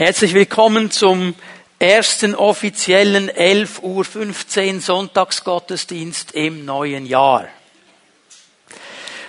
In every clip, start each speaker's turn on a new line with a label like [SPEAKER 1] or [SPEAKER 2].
[SPEAKER 1] Herzlich willkommen zum ersten offiziellen 11.15 Uhr Sonntagsgottesdienst im neuen Jahr.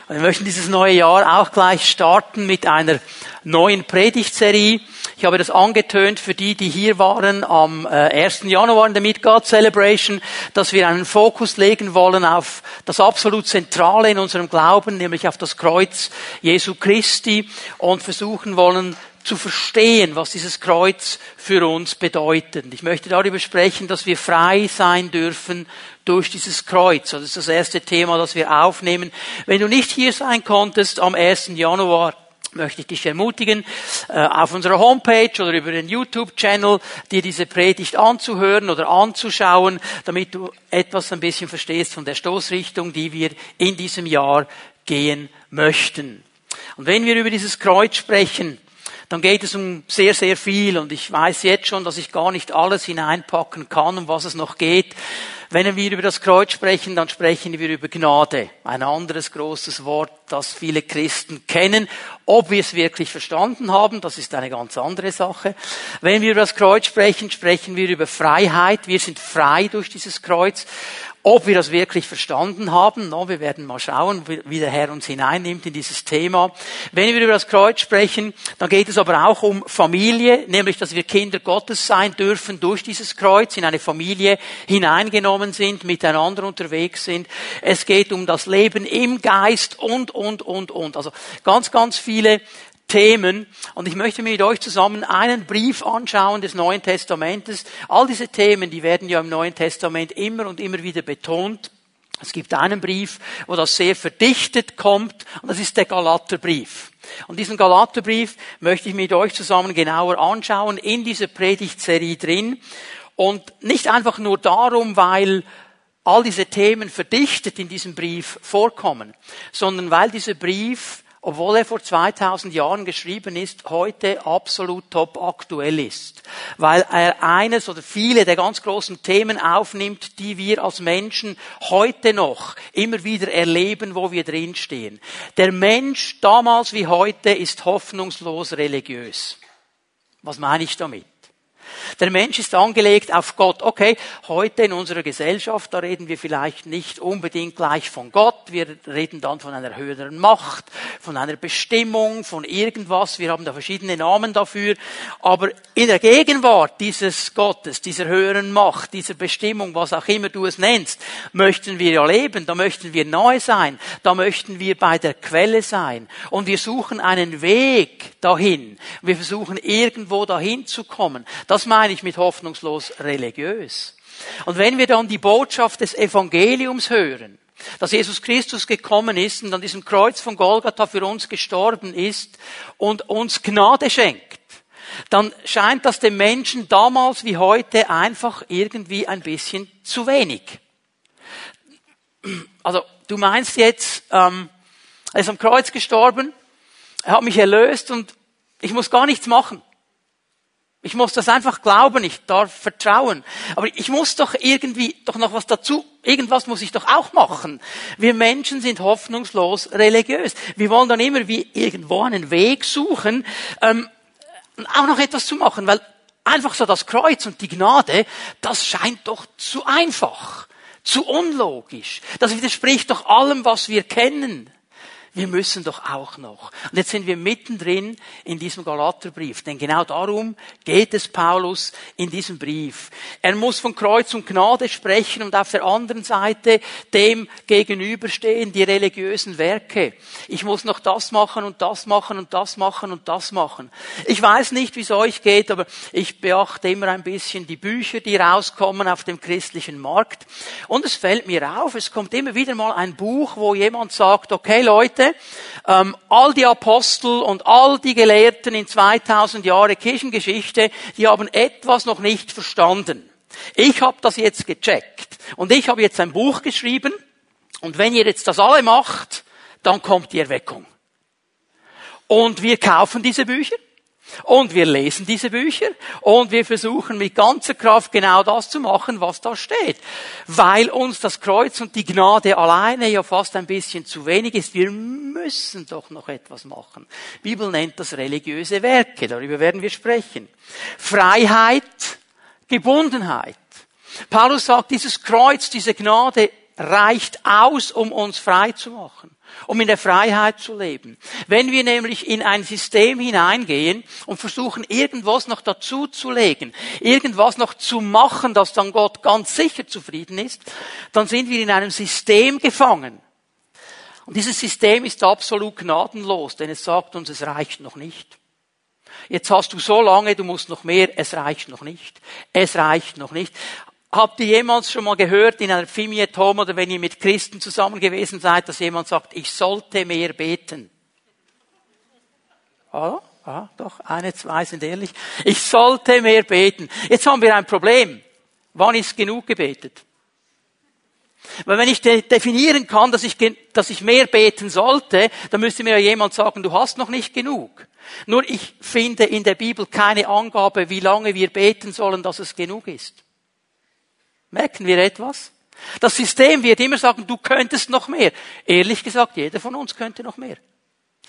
[SPEAKER 1] Wir möchten dieses neue Jahr auch gleich starten mit einer neuen Predigtserie. Ich habe das angetönt für die, die hier waren am 1. Äh, Januar in der Meet God Celebration, dass wir einen Fokus legen wollen auf das absolut Zentrale in unserem Glauben, nämlich auf das Kreuz Jesu Christi und versuchen wollen, zu verstehen, was dieses Kreuz für uns bedeutet. Ich möchte darüber sprechen, dass wir frei sein dürfen durch dieses Kreuz. Das ist das erste Thema, das wir aufnehmen. Wenn du nicht hier sein konntest am 1. Januar, möchte ich dich ermutigen, äh, auf unserer Homepage oder über den YouTube-Channel dir diese Predigt anzuhören oder anzuschauen, damit du etwas ein bisschen verstehst von der Stoßrichtung, die wir in diesem Jahr gehen möchten. Und wenn wir über dieses Kreuz sprechen, dann geht es um sehr, sehr viel und ich weiß jetzt schon, dass ich gar nicht alles hineinpacken kann, um was es noch geht. Wenn wir über das Kreuz sprechen, dann sprechen wir über Gnade. Ein anderes großes Wort, das viele Christen kennen. Ob wir es wirklich verstanden haben, das ist eine ganz andere Sache. Wenn wir über das Kreuz sprechen, sprechen wir über Freiheit. Wir sind frei durch dieses Kreuz. Ob wir das wirklich verstanden haben, no, wir werden mal schauen, wie der Herr uns hineinnimmt in dieses Thema. Wenn wir über das Kreuz sprechen, dann geht es aber auch um Familie, nämlich dass wir Kinder Gottes sein dürfen durch dieses Kreuz, in eine Familie hineingenommen sind, miteinander unterwegs sind. Es geht um das Leben im Geist und, und, und, und. Also ganz, ganz viele Themen. Und ich möchte mit euch zusammen einen Brief anschauen des Neuen Testamentes. All diese Themen, die werden ja im Neuen Testament immer und immer wieder betont. Es gibt einen Brief, wo das sehr verdichtet kommt, und das ist der Galaterbrief. Und diesen Galaterbrief möchte ich mit euch zusammen genauer anschauen, in dieser Predigtserie drin. Und nicht einfach nur darum, weil all diese Themen verdichtet in diesem Brief vorkommen, sondern weil dieser Brief obwohl er vor 2000 Jahren geschrieben ist, heute absolut top aktuell ist. Weil er eines oder viele der ganz großen Themen aufnimmt, die wir als Menschen heute noch immer wieder erleben, wo wir drinstehen. Der Mensch damals wie heute ist hoffnungslos religiös. Was meine ich damit? Der Mensch ist angelegt auf Gott. Okay, heute in unserer Gesellschaft, da reden wir vielleicht nicht unbedingt gleich von Gott. Wir reden dann von einer höheren Macht, von einer Bestimmung, von irgendwas. Wir haben da verschiedene Namen dafür. Aber in der Gegenwart dieses Gottes, dieser höheren Macht, dieser Bestimmung, was auch immer du es nennst, möchten wir ja leben. Da möchten wir neu sein. Da möchten wir bei der Quelle sein. Und wir suchen einen Weg dahin. Wir versuchen irgendwo dahin zu kommen. Das das meine ich mit hoffnungslos religiös. Und wenn wir dann die Botschaft des Evangeliums hören, dass Jesus Christus gekommen ist und an diesem Kreuz von Golgatha für uns gestorben ist und uns Gnade schenkt, dann scheint das dem Menschen damals wie heute einfach irgendwie ein bisschen zu wenig. Also du meinst jetzt, ähm, er ist am Kreuz gestorben, er hat mich erlöst und ich muss gar nichts machen. Ich muss das einfach glauben, ich darf vertrauen. Aber ich muss doch irgendwie doch noch was dazu, irgendwas muss ich doch auch machen. Wir Menschen sind hoffnungslos religiös. Wir wollen dann immer wie irgendwo einen Weg suchen, ähm, auch noch etwas zu machen, weil einfach so das Kreuz und die Gnade, das scheint doch zu einfach, zu unlogisch. Das widerspricht doch allem, was wir kennen wir müssen doch auch noch. Und jetzt sind wir mittendrin in diesem Galaterbrief, denn genau darum geht es Paulus in diesem Brief. Er muss von Kreuz und Gnade sprechen und auf der anderen Seite dem gegenüberstehen die religiösen Werke. Ich muss noch das machen und das machen und das machen und das machen. Ich weiß nicht, wie es euch geht, aber ich beachte immer ein bisschen die Bücher, die rauskommen auf dem christlichen Markt. Und es fällt mir auf, es kommt immer wieder mal ein Buch, wo jemand sagt, okay Leute, Geschichte. Ähm, all die Apostel und all die Gelehrten in 2000 Jahre Kirchengeschichte, die haben etwas noch nicht verstanden. Ich habe das jetzt gecheckt und ich habe jetzt ein Buch geschrieben und wenn ihr jetzt das alle macht, dann kommt die Erweckung. Und wir kaufen diese Bücher Und wir lesen diese Bücher und wir versuchen mit ganzer Kraft genau das zu machen, was da steht. Weil uns das Kreuz und die Gnade alleine ja fast ein bisschen zu wenig ist. Wir müssen doch noch etwas machen. Die Bibel nennt das religiöse Werke. Darüber werden wir sprechen. Freiheit, Gebundenheit. Paulus sagt, dieses Kreuz, diese Gnade reicht aus, um uns frei zu machen um in der Freiheit zu leben. Wenn wir nämlich in ein System hineingehen und versuchen, irgendwas noch dazu zu legen, irgendwas noch zu machen, dass dann Gott ganz sicher zufrieden ist, dann sind wir in einem System gefangen. Und dieses System ist absolut gnadenlos, denn es sagt uns, es reicht noch nicht. Jetzt hast du so lange, du musst noch mehr, es reicht noch nicht. Es reicht noch nicht. Habt ihr jemals schon mal gehört in einer Fimiet Home oder wenn ihr mit Christen zusammen gewesen seid, dass jemand sagt, ich sollte mehr beten? Ah, ah, doch, eine, zwei sind ehrlich. Ich sollte mehr beten. Jetzt haben wir ein Problem. Wann ist genug gebetet? Weil wenn ich definieren kann, dass ich, dass ich mehr beten sollte, dann müsste mir ja jemand sagen, du hast noch nicht genug. Nur ich finde in der Bibel keine Angabe, wie lange wir beten sollen, dass es genug ist. Merken wir etwas? Das System wird immer sagen, du könntest noch mehr. Ehrlich gesagt, jeder von uns könnte noch mehr.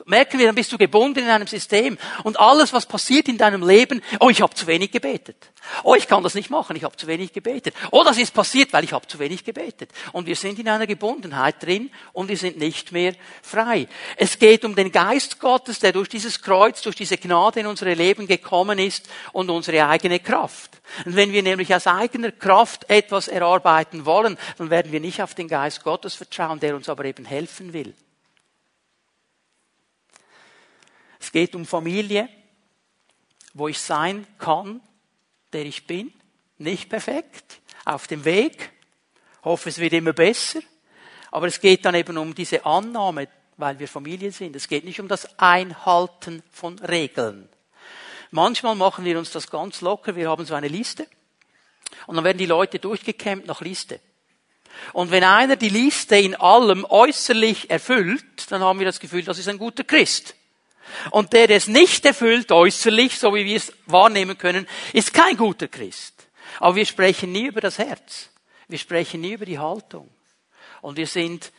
[SPEAKER 1] Merken wir, dann bist du gebunden in einem System. Und alles, was passiert in deinem Leben, oh, ich habe zu wenig gebetet. Oh, ich kann das nicht machen, ich habe zu wenig gebetet. Oh, das ist passiert, weil ich habe zu wenig gebetet. Und wir sind in einer Gebundenheit drin und wir sind nicht mehr frei. Es geht um den Geist Gottes, der durch dieses Kreuz, durch diese Gnade in unsere Leben gekommen ist und unsere eigene Kraft. Und wenn wir nämlich aus eigener Kraft etwas erarbeiten wollen, dann werden wir nicht auf den Geist Gottes vertrauen, der uns aber eben helfen will. Es geht um Familie, wo ich sein kann, der ich bin. Nicht perfekt, auf dem Weg. Hoffe, es wird immer besser. Aber es geht dann eben um diese Annahme, weil wir Familie sind. Es geht nicht um das Einhalten von Regeln. Manchmal machen wir uns das ganz locker. Wir haben so eine Liste. Und dann werden die Leute durchgekämmt nach Liste. Und wenn einer die Liste in allem äußerlich erfüllt, dann haben wir das Gefühl, das ist ein guter Christ. Und der, der es nicht erfüllt, äußerlich, so wie wir es wahrnehmen können, ist kein guter Christ. Aber wir sprechen nie über das Herz. Wir sprechen nie über die Haltung. Und wir sind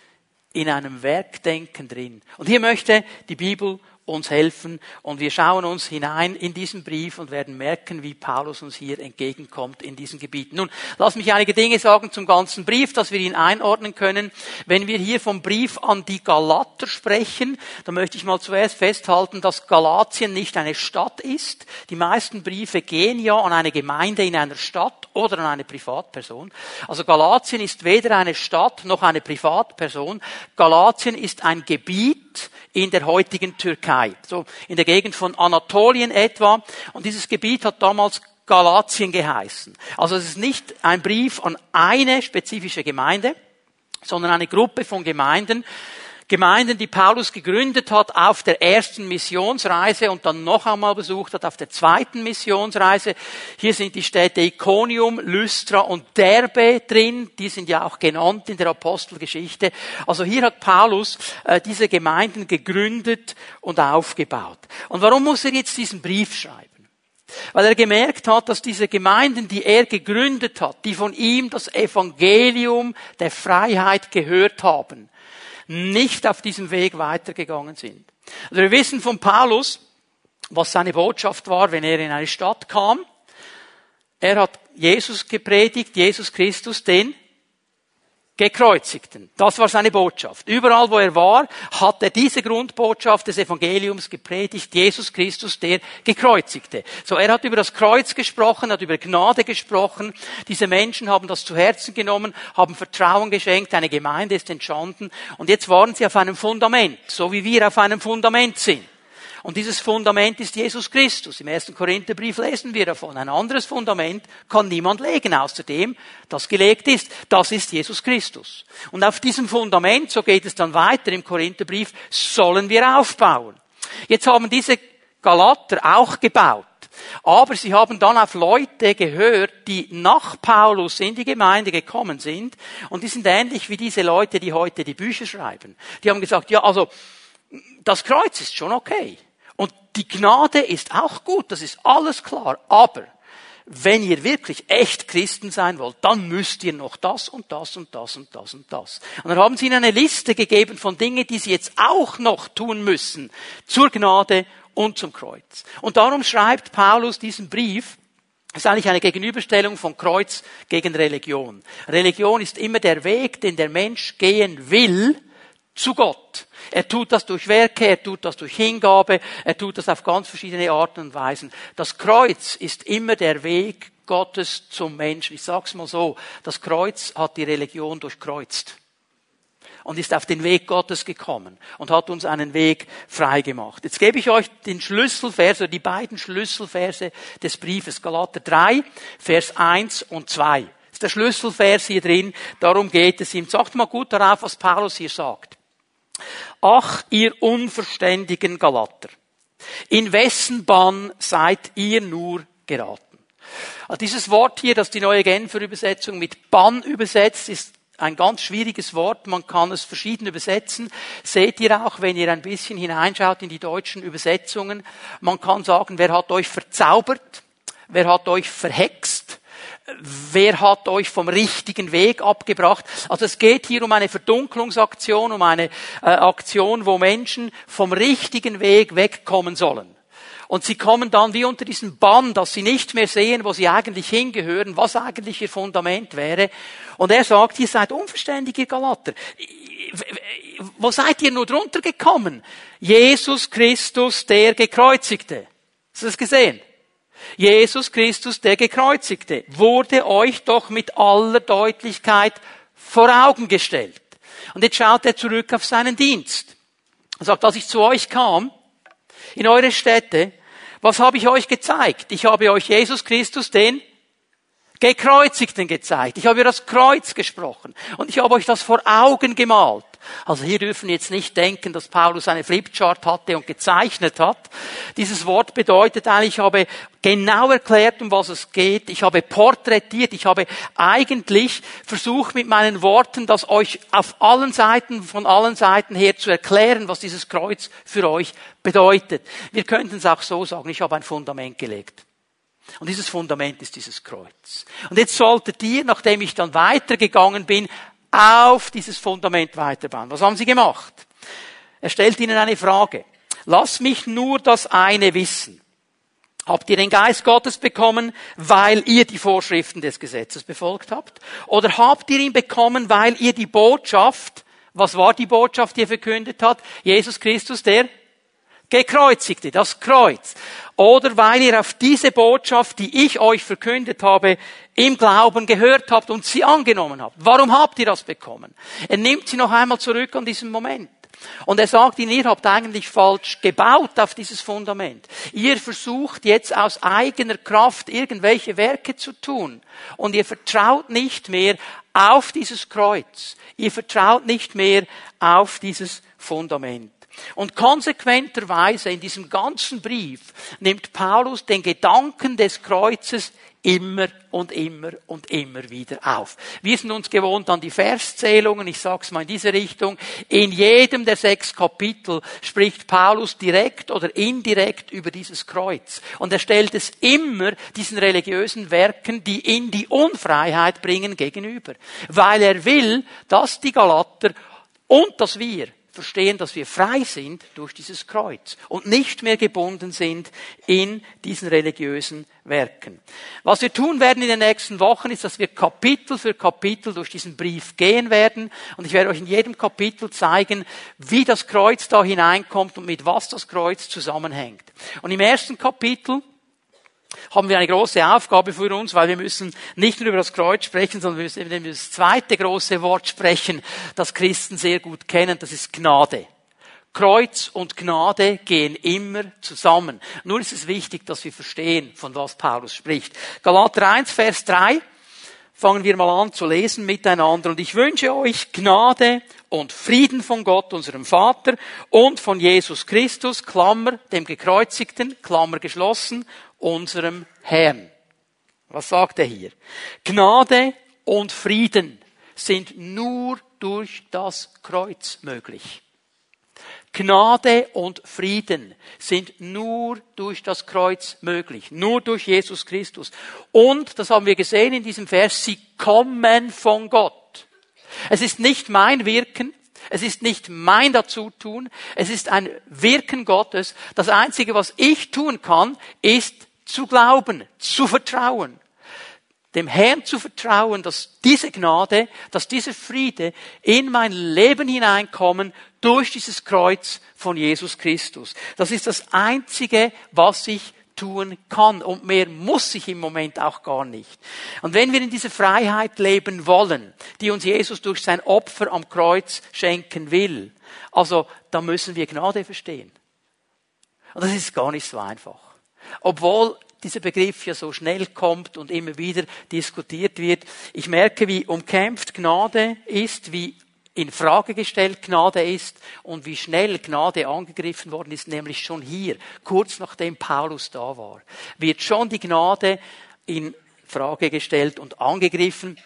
[SPEAKER 1] in einem Werkdenken drin. Und hier möchte die Bibel uns helfen. Und wir schauen uns hinein in diesen Brief und werden merken, wie Paulus uns hier entgegenkommt in diesen Gebieten. Nun, lass mich einige Dinge sagen zum ganzen Brief, dass wir ihn einordnen können. Wenn wir hier vom Brief an die Galater sprechen, dann möchte ich mal zuerst festhalten, dass Galatien nicht eine Stadt ist. Die meisten Briefe gehen ja an eine Gemeinde in einer Stadt oder an eine Privatperson. Also Galatien ist weder eine Stadt noch eine Privatperson. Galatien ist ein Gebiet in der heutigen Türkei, so in der Gegend von Anatolien etwa. Und dieses Gebiet hat damals Galatien geheißen. Also es ist nicht ein Brief an eine spezifische Gemeinde, sondern eine Gruppe von Gemeinden, Gemeinden, die Paulus gegründet hat auf der ersten Missionsreise und dann noch einmal besucht hat auf der zweiten Missionsreise. Hier sind die Städte Iconium, Lystra und Derbe drin. Die sind ja auch genannt in der Apostelgeschichte. Also hier hat Paulus äh, diese Gemeinden gegründet und aufgebaut. Und warum muss er jetzt diesen Brief schreiben? Weil er gemerkt hat, dass diese Gemeinden, die er gegründet hat, die von ihm das Evangelium der Freiheit gehört haben, nicht auf diesem Weg weitergegangen sind. Also wir wissen von Paulus, was seine Botschaft war, wenn er in eine Stadt kam. Er hat Jesus gepredigt, Jesus Christus, den Gekreuzigten. Das war seine Botschaft. Überall, wo er war, hat er diese Grundbotschaft des Evangeliums gepredigt. Jesus Christus, der Gekreuzigte. So, er hat über das Kreuz gesprochen, hat über Gnade gesprochen. Diese Menschen haben das zu Herzen genommen, haben Vertrauen geschenkt, eine Gemeinde ist entstanden. Und jetzt waren sie auf einem Fundament, so wie wir auf einem Fundament sind. Und dieses Fundament ist Jesus Christus. Im ersten Korintherbrief lesen wir davon. Ein anderes Fundament kann niemand legen, außer dem, das gelegt ist. Das ist Jesus Christus. Und auf diesem Fundament, so geht es dann weiter im Korintherbrief, sollen wir aufbauen. Jetzt haben diese Galater auch gebaut. Aber sie haben dann auf Leute gehört, die nach Paulus in die Gemeinde gekommen sind. Und die sind ähnlich wie diese Leute, die heute die Bücher schreiben. Die haben gesagt, ja, also, das Kreuz ist schon okay. Und die Gnade ist auch gut, das ist alles klar. Aber wenn ihr wirklich echt Christen sein wollt, dann müsst ihr noch das und das und das und das und das. Und dann haben sie ihnen eine Liste gegeben von Dingen, die sie jetzt auch noch tun müssen zur Gnade und zum Kreuz. Und darum schreibt Paulus diesen Brief, das ist eigentlich eine Gegenüberstellung von Kreuz gegen Religion. Religion ist immer der Weg, den der Mensch gehen will zu Gott. Er tut das durch Werke, er tut das durch Hingabe, er tut das auf ganz verschiedene Arten und Weisen. Das Kreuz ist immer der Weg Gottes zum Menschen. Ich sag's mal so, das Kreuz hat die Religion durchkreuzt und ist auf den Weg Gottes gekommen und hat uns einen Weg frei gemacht. Jetzt gebe ich euch den Schlüsselvers, oder die beiden Schlüsselverse des Briefes, Galater 3, Vers 1 und 2. Das ist der Schlüsselvers hier drin, darum geht es ihm. Sagt mal gut darauf, was Paulus hier sagt. Ach, ihr unverständigen Galater, in wessen Bann seid ihr nur geraten? Also dieses Wort hier, das die neue Genfer Übersetzung mit Bann übersetzt, ist ein ganz schwieriges Wort, man kann es verschieden übersetzen. Seht ihr auch, wenn ihr ein bisschen hineinschaut in die deutschen Übersetzungen, man kann sagen, wer hat euch verzaubert, wer hat euch verhext, wer hat euch vom richtigen Weg abgebracht. Also es geht hier um eine Verdunklungsaktion, um eine äh, Aktion, wo Menschen vom richtigen Weg wegkommen sollen. Und sie kommen dann wie unter diesen Bann, dass sie nicht mehr sehen, wo sie eigentlich hingehören, was eigentlich ihr Fundament wäre. Und er sagt, ihr seid unverständige Galater. Wo seid ihr nur drunter gekommen? Jesus Christus, der Gekreuzigte. Hast du das gesehen? Jesus Christus, der Gekreuzigte, wurde euch doch mit aller Deutlichkeit vor Augen gestellt. Und jetzt schaut er zurück auf seinen Dienst. Er sagt, als ich zu euch kam, in eure Städte, was habe ich euch gezeigt? Ich habe euch Jesus Christus, den Gekreuzigten gezeigt. Ich habe über das Kreuz gesprochen. Und ich habe euch das vor Augen gemalt. Also hier dürfen jetzt nicht denken, dass Paulus eine Flipchart hatte und gezeichnet hat. Dieses Wort bedeutet eigentlich, ich habe genau erklärt, um was es geht. Ich habe porträtiert. Ich habe eigentlich versucht, mit meinen Worten, das euch auf allen Seiten, von allen Seiten her zu erklären, was dieses Kreuz für euch bedeutet. Wir könnten es auch so sagen, ich habe ein Fundament gelegt. Und dieses Fundament ist dieses Kreuz. Und jetzt solltet ihr, nachdem ich dann weitergegangen bin, auf dieses Fundament weiterbauen. Was haben sie gemacht? Er stellt ihnen eine Frage. Lass mich nur das eine wissen. Habt ihr den Geist Gottes bekommen, weil ihr die Vorschriften des Gesetzes befolgt habt? Oder habt ihr ihn bekommen, weil ihr die Botschaft, was war die Botschaft, die er verkündet hat? Jesus Christus, der Gekreuzigte, das Kreuz. Oder weil ihr auf diese Botschaft, die ich euch verkündet habe, im Glauben gehört habt und sie angenommen habt. Warum habt ihr das bekommen? Er nimmt sie noch einmal zurück an diesen Moment. Und er sagt ihnen, ihr habt eigentlich falsch gebaut auf dieses Fundament. Ihr versucht jetzt aus eigener Kraft irgendwelche Werke zu tun. Und ihr vertraut nicht mehr auf dieses Kreuz. Ihr vertraut nicht mehr auf dieses Fundament. Und konsequenterweise in diesem ganzen Brief nimmt Paulus den Gedanken des Kreuzes immer und immer und immer wieder auf. Wir sind uns gewohnt an die Verszählungen, ich sag's mal in diese Richtung. In jedem der sechs Kapitel spricht Paulus direkt oder indirekt über dieses Kreuz. Und er stellt es immer diesen religiösen Werken, die in die Unfreiheit bringen, gegenüber. Weil er will, dass die Galater und dass wir verstehen, dass wir frei sind durch dieses Kreuz und nicht mehr gebunden sind in diesen religiösen Werken. Was wir tun werden in den nächsten Wochen ist, dass wir Kapitel für Kapitel durch diesen Brief gehen werden und ich werde euch in jedem Kapitel zeigen, wie das Kreuz da hineinkommt und mit was das Kreuz zusammenhängt. Und im ersten Kapitel haben wir eine große Aufgabe für uns, weil wir müssen nicht nur über das Kreuz sprechen, sondern wir müssen über das zweite große Wort sprechen, das Christen sehr gut kennen, das ist Gnade. Kreuz und Gnade gehen immer zusammen. Nur ist es wichtig, dass wir verstehen, von was Paulus spricht. Galater 1, Vers 3. Fangen wir mal an zu lesen miteinander. Und ich wünsche euch Gnade und Frieden von Gott, unserem Vater, und von Jesus Christus, Klammer, dem Gekreuzigten, Klammer geschlossen, unserem Herrn. Was sagt er hier? Gnade und Frieden sind nur durch das Kreuz möglich. Gnade und Frieden sind nur durch das Kreuz möglich, nur durch Jesus Christus. Und, das haben wir gesehen in diesem Vers, sie kommen von Gott. Es ist nicht mein Wirken, es ist nicht mein Dazutun, es ist ein Wirken Gottes. Das Einzige, was ich tun kann, ist zu glauben, zu vertrauen dem Herrn zu vertrauen, dass diese Gnade, dass dieser Friede in mein Leben hineinkommen durch dieses Kreuz von Jesus Christus. Das ist das Einzige, was ich tun kann. Und mehr muss ich im Moment auch gar nicht. Und wenn wir in dieser Freiheit leben wollen, die uns Jesus durch sein Opfer am Kreuz schenken will, also, da müssen wir Gnade verstehen. Und das ist gar nicht so einfach. Obwohl dieser Begriff ja so schnell kommt und immer wieder diskutiert wird. Ich merke, wie umkämpft Gnade ist, wie in Frage gestellt Gnade ist und wie schnell Gnade angegriffen worden ist, nämlich schon hier, kurz nachdem Paulus da war, wird schon die Gnade in Frage gestellt und angegriffen.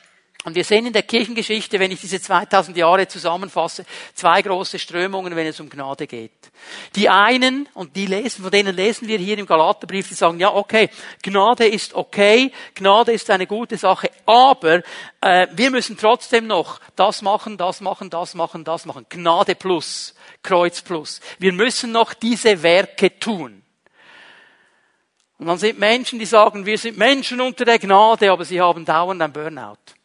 [SPEAKER 1] Und wir sehen in der Kirchengeschichte, wenn ich diese 2000 Jahre zusammenfasse, zwei große Strömungen, wenn es um Gnade geht. Die einen, und die lesen, von denen lesen wir hier im Galaterbrief, die sagen, ja, okay, Gnade ist okay, Gnade ist eine gute Sache, aber äh, wir müssen trotzdem noch das machen, das machen, das machen, das machen. Gnade plus, Kreuz plus. Wir müssen noch diese Werke tun. Und dann sind Menschen, die sagen, wir sind Menschen unter der Gnade, aber sie haben dauernd ein Burnout.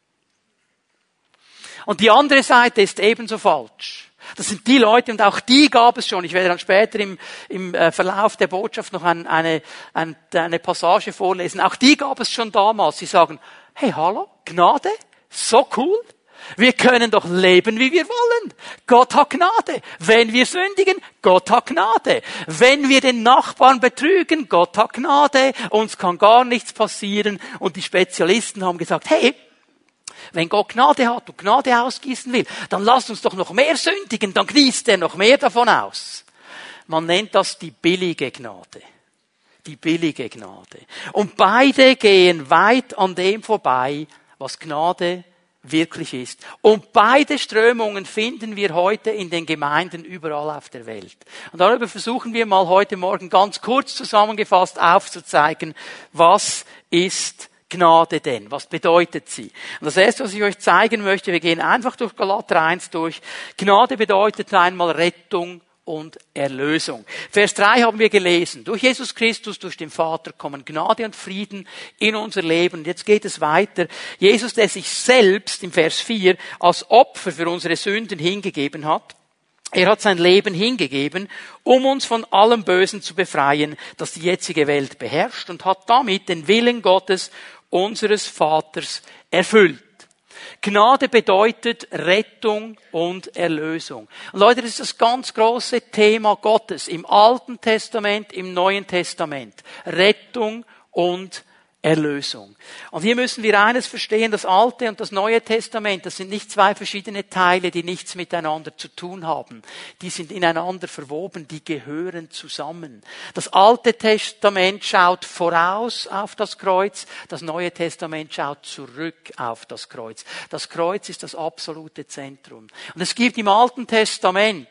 [SPEAKER 1] Und die andere Seite ist ebenso falsch. Das sind die Leute, und auch die gab es schon. Ich werde dann später im, im äh, Verlauf der Botschaft noch ein, eine, ein, eine Passage vorlesen. Auch die gab es schon damals. Sie sagen, hey, hallo, Gnade? So cool. Wir können doch leben, wie wir wollen. Gott hat Gnade. Wenn wir sündigen, Gott hat Gnade. Wenn wir den Nachbarn betrügen, Gott hat Gnade. Uns kann gar nichts passieren. Und die Spezialisten haben gesagt, hey, wenn Gott Gnade hat und Gnade ausgießen will, dann lasst uns doch noch mehr sündigen, dann gießt er noch mehr davon aus. Man nennt das die billige Gnade. Die billige Gnade. Und beide gehen weit an dem vorbei, was Gnade wirklich ist. Und beide Strömungen finden wir heute in den Gemeinden überall auf der Welt. Und darüber versuchen wir mal heute Morgen ganz kurz zusammengefasst aufzuzeigen, was ist Gnade denn? Was bedeutet sie? Und das erste, was ich euch zeigen möchte, wir gehen einfach durch Galater 1 durch. Gnade bedeutet einmal Rettung und Erlösung. Vers 3 haben wir gelesen. Durch Jesus Christus, durch den Vater kommen Gnade und Frieden in unser Leben. Und jetzt geht es weiter. Jesus, der sich selbst im Vers 4 als Opfer für unsere Sünden hingegeben hat, er hat sein Leben hingegeben, um uns von allem Bösen zu befreien, das die jetzige Welt beherrscht und hat damit den Willen Gottes unseres Vaters erfüllt. Gnade bedeutet Rettung und Erlösung. Und Leute, das ist das ganz große Thema Gottes im Alten Testament, im Neuen Testament. Rettung und Erlösung. Und hier müssen wir eines verstehen, das Alte und das Neue Testament, das sind nicht zwei verschiedene Teile, die nichts miteinander zu tun haben. Die sind ineinander verwoben, die gehören zusammen. Das Alte Testament schaut voraus auf das Kreuz, das Neue Testament schaut zurück auf das Kreuz. Das Kreuz ist das absolute Zentrum. Und es gibt im Alten Testament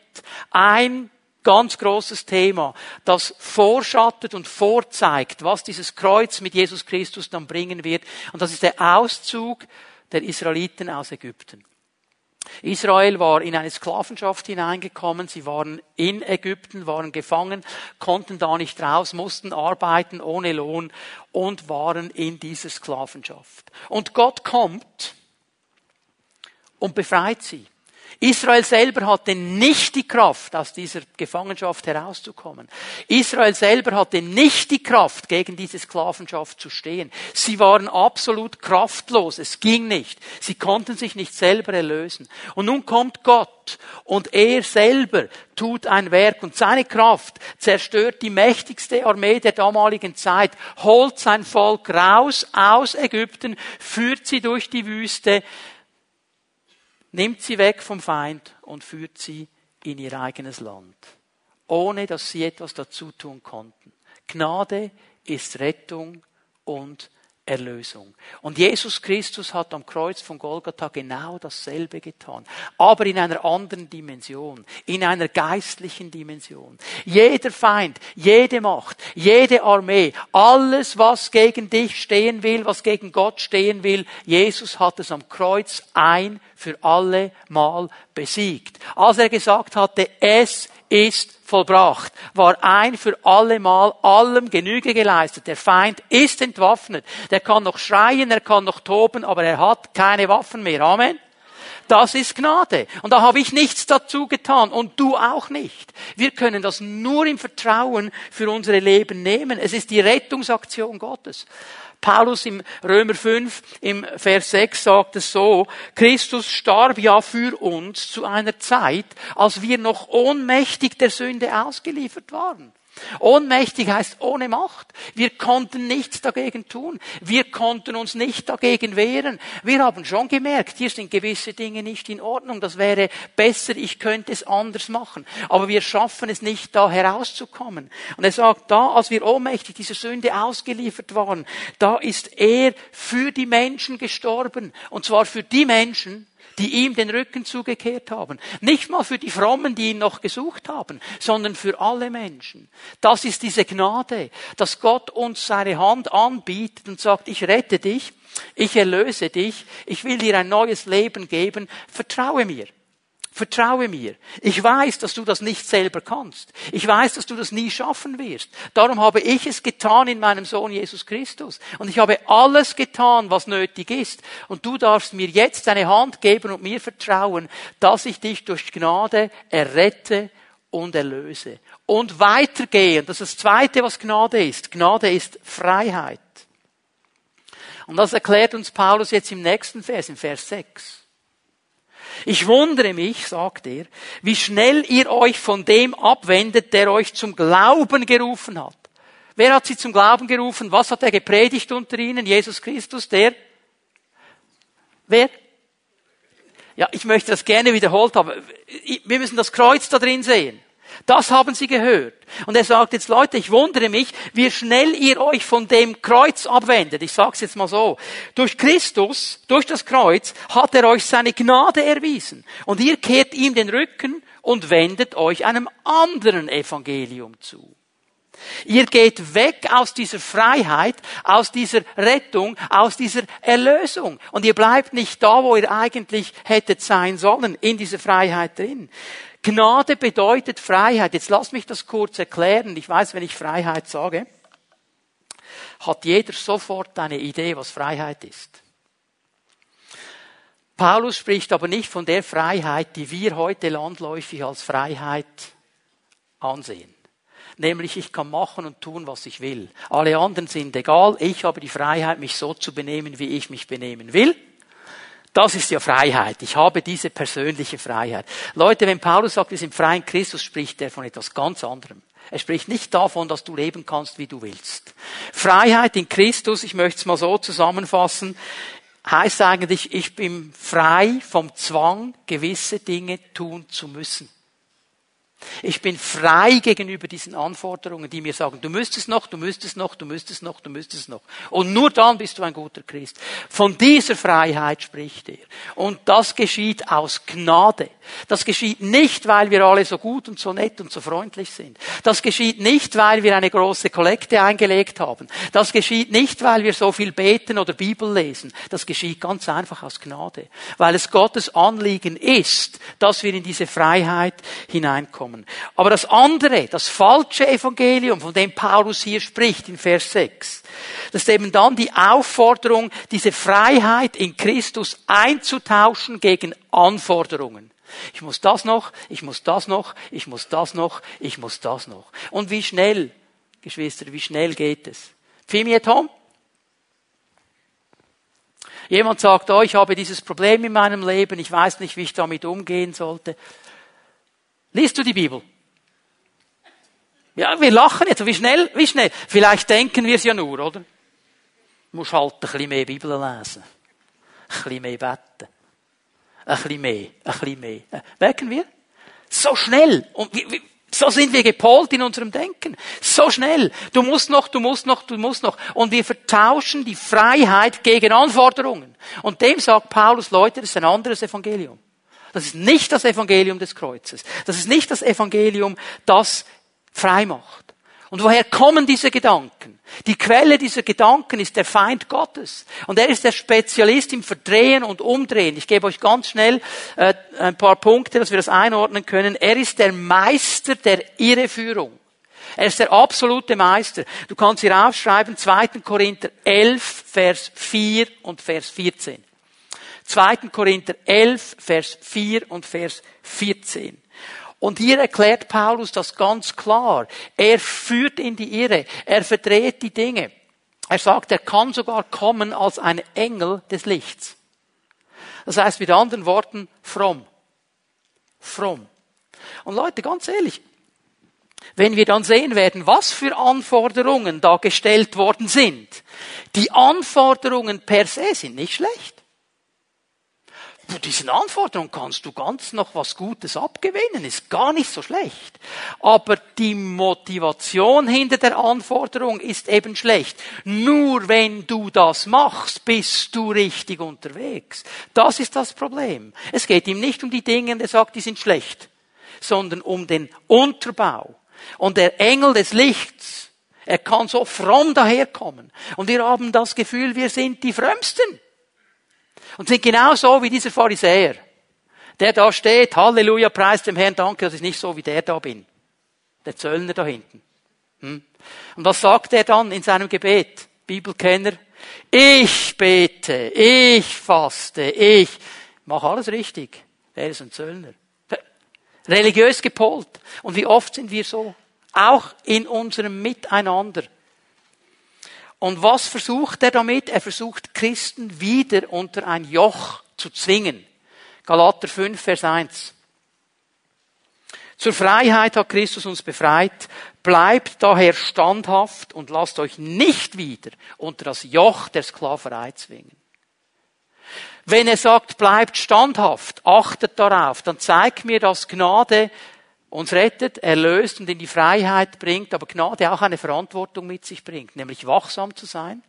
[SPEAKER 1] ein Ganz großes Thema, das vorschattet und vorzeigt, was dieses Kreuz mit Jesus Christus dann bringen wird. Und das ist der Auszug der Israeliten aus Ägypten. Israel war in eine Sklavenschaft hineingekommen, sie waren in Ägypten, waren gefangen, konnten da nicht raus, mussten arbeiten ohne Lohn und waren in dieser Sklavenschaft. Und Gott kommt und befreit sie. Israel selber hatte nicht die Kraft, aus dieser Gefangenschaft herauszukommen. Israel selber hatte nicht die Kraft, gegen diese Sklavenschaft zu stehen. Sie waren absolut kraftlos. Es ging nicht. Sie konnten sich nicht selber erlösen. Und nun kommt Gott und er selber tut ein Werk und seine Kraft zerstört die mächtigste Armee der damaligen Zeit, holt sein Volk raus aus Ägypten, führt sie durch die Wüste, nimmt sie weg vom Feind und führt sie in ihr eigenes Land, ohne dass sie etwas dazu tun konnten. Gnade ist Rettung und Erlösung. Und Jesus Christus hat am Kreuz von Golgatha genau dasselbe getan, aber in einer anderen Dimension, in einer geistlichen Dimension. Jeder Feind, jede Macht, jede Armee, alles, was gegen dich stehen will, was gegen Gott stehen will, Jesus hat es am Kreuz ein für alle Mal besiegt. Als er gesagt hatte, es ist vollbracht, war ein für alle Mal allem Genüge geleistet. Der Feind ist entwaffnet. Der kann noch schreien, er kann noch toben, aber er hat keine Waffen mehr. Amen. Das ist Gnade. Und da habe ich nichts dazu getan und du auch nicht. Wir können das nur im Vertrauen für unsere Leben nehmen. Es ist die Rettungsaktion Gottes. Paulus im Römer 5 im Vers 6 sagt es so, Christus starb ja für uns zu einer Zeit, als wir noch ohnmächtig der Sünde ausgeliefert waren. Ohnmächtig heißt ohne Macht. Wir konnten nichts dagegen tun. Wir konnten uns nicht dagegen wehren. Wir haben schon gemerkt, hier sind gewisse Dinge nicht in Ordnung. Das wäre besser, ich könnte es anders machen. Aber wir schaffen es nicht, da herauszukommen. Und er sagt, da, als wir ohnmächtig dieser Sünde ausgeliefert waren, da ist er für die Menschen gestorben. Und zwar für die Menschen, die ihm den Rücken zugekehrt haben. Nicht mal für die Frommen, die ihn noch gesucht haben, sondern für alle Menschen. Das ist diese Gnade, dass Gott uns seine Hand anbietet und sagt, ich rette dich, ich erlöse dich, ich will dir ein neues Leben geben, vertraue mir. Vertraue mir. Ich weiß, dass du das nicht selber kannst. Ich weiß, dass du das nie schaffen wirst. Darum habe ich es getan in meinem Sohn Jesus Christus. Und ich habe alles getan, was nötig ist. Und du darfst mir jetzt deine Hand geben und mir vertrauen, dass ich dich durch Gnade errette und erlöse. Und weitergehen. Das ist das Zweite, was Gnade ist. Gnade ist Freiheit. Und das erklärt uns Paulus jetzt im nächsten Vers, im Vers 6. Ich wundere mich, sagt er, wie schnell ihr euch von dem abwendet, der euch zum Glauben gerufen hat. Wer hat sie zum Glauben gerufen? Was hat er gepredigt unter ihnen? Jesus Christus, der? Wer? Ja, ich möchte das gerne wiederholt haben. Wir müssen das Kreuz da drin sehen. Das haben sie gehört. Und er sagt jetzt, Leute, ich wundere mich, wie schnell ihr euch von dem Kreuz abwendet. Ich sage es jetzt mal so. Durch Christus, durch das Kreuz, hat er euch seine Gnade erwiesen. Und ihr kehrt ihm den Rücken und wendet euch einem anderen Evangelium zu. Ihr geht weg aus dieser Freiheit, aus dieser Rettung, aus dieser Erlösung. Und ihr bleibt nicht da, wo ihr eigentlich hättet sein sollen, in dieser Freiheit drin. Gnade bedeutet Freiheit. Jetzt lass mich das kurz erklären. Ich weiß, wenn ich Freiheit sage, hat jeder sofort eine Idee, was Freiheit ist. Paulus spricht aber nicht von der Freiheit, die wir heute landläufig als Freiheit ansehen. Nämlich ich kann machen und tun, was ich will. Alle anderen sind egal. Ich habe die Freiheit, mich so zu benehmen, wie ich mich benehmen will. Das ist ja Freiheit. Ich habe diese persönliche Freiheit. Leute, wenn Paulus sagt, wir sind frei in Christus, spricht er von etwas ganz anderem. Er spricht nicht davon, dass du leben kannst, wie du willst. Freiheit in Christus, ich möchte es mal so zusammenfassen, heißt eigentlich, ich bin frei vom Zwang, gewisse Dinge tun zu müssen. Ich bin frei gegenüber diesen Anforderungen, die mir sagen, du müsstest noch, du müsstest noch, du müsstest noch, du müsstest noch. Und nur dann bist du ein guter Christ. Von dieser Freiheit spricht er. Und das geschieht aus Gnade. Das geschieht nicht, weil wir alle so gut und so nett und so freundlich sind. Das geschieht nicht, weil wir eine große Kollekte eingelegt haben. Das geschieht nicht, weil wir so viel beten oder Bibel lesen. Das geschieht ganz einfach aus Gnade. Weil es Gottes Anliegen ist, dass wir in diese Freiheit hineinkommen kommen. Aber das andere, das falsche Evangelium, von dem Paulus hier spricht in Vers 6, das ist eben dann die Aufforderung, diese Freiheit in Christus einzutauschen gegen Anforderungen. Ich muss das noch, ich muss das noch, ich muss das noch, ich muss das noch. Und wie schnell, Geschwister, wie schnell geht es? Fimi Tom? Jemand sagt, oh, ich habe dieses Problem in meinem Leben, ich weiß nicht, wie ich damit umgehen sollte. Liest du die Bibel? Ja, wir lachen jetzt. Wie schnell, wie schnell? Vielleicht denken wir es ja nur, oder? Du musst halt ein bisschen mehr Bibel lesen. Ein bisschen mehr beten. Ein bisschen mehr, ein bisschen mehr. Merken wir? So schnell. Und wie, wie, So sind wir gepolt in unserem Denken. So schnell. Du musst noch, du musst noch, du musst noch. Und wir vertauschen die Freiheit gegen Anforderungen. Und dem sagt Paulus, Leute, das ist ein anderes Evangelium. Das ist nicht das Evangelium des Kreuzes. Das ist nicht das Evangelium, das frei macht. Und woher kommen diese Gedanken? Die Quelle dieser Gedanken ist der Feind Gottes. Und er ist der Spezialist im Verdrehen und Umdrehen. Ich gebe euch ganz schnell äh, ein paar Punkte, dass wir das einordnen können. Er ist der Meister der Irreführung. Er ist der absolute Meister. Du kannst hier aufschreiben, 2. Korinther 11, Vers 4 und Vers 14. 2. Korinther 11, Vers 4 und Vers 14. Und hier erklärt Paulus das ganz klar. Er führt in die Irre. Er verdreht die Dinge. Er sagt, er kann sogar kommen als ein Engel des Lichts. Das heißt mit anderen Worten, fromm. Fromm. Und Leute, ganz ehrlich, wenn wir dann sehen werden, was für Anforderungen da gestellt worden sind, die Anforderungen per se sind nicht schlecht diesen Anforderungen kannst du ganz noch was Gutes abgewinnen, ist gar nicht so schlecht. Aber die Motivation hinter der Anforderung ist eben schlecht. Nur wenn du das machst, bist du richtig unterwegs. Das ist das Problem. Es geht ihm nicht um die Dinge, der sagt, die sind schlecht, sondern um den Unterbau. Und der Engel des Lichts, er kann so fromm daherkommen. Und wir haben das Gefühl, wir sind die Frömmsten. Und sind genau so wie dieser Pharisäer, der da steht, Halleluja, preis dem Herrn, danke, dass ich nicht so wie der da bin. Der Zöllner da hinten. Hm? Und was sagt er dann in seinem Gebet? Bibelkenner. Ich bete, ich faste, ich mache alles richtig. Er ist ein Zöllner. Religiös gepolt. Und wie oft sind wir so? Auch in unserem Miteinander. Und was versucht er damit? Er versucht Christen wieder unter ein Joch zu zwingen. Galater 5, Vers 1. Zur Freiheit hat Christus uns befreit. Bleibt daher standhaft und lasst euch nicht wieder unter das Joch der Sklaverei zwingen. Wenn er sagt, bleibt standhaft, achtet darauf, dann zeigt mir, dass Gnade uns rettet, erlöst und in die Freiheit bringt, aber Gnade auch eine Verantwortung mit sich bringt, nämlich wachsam zu sein,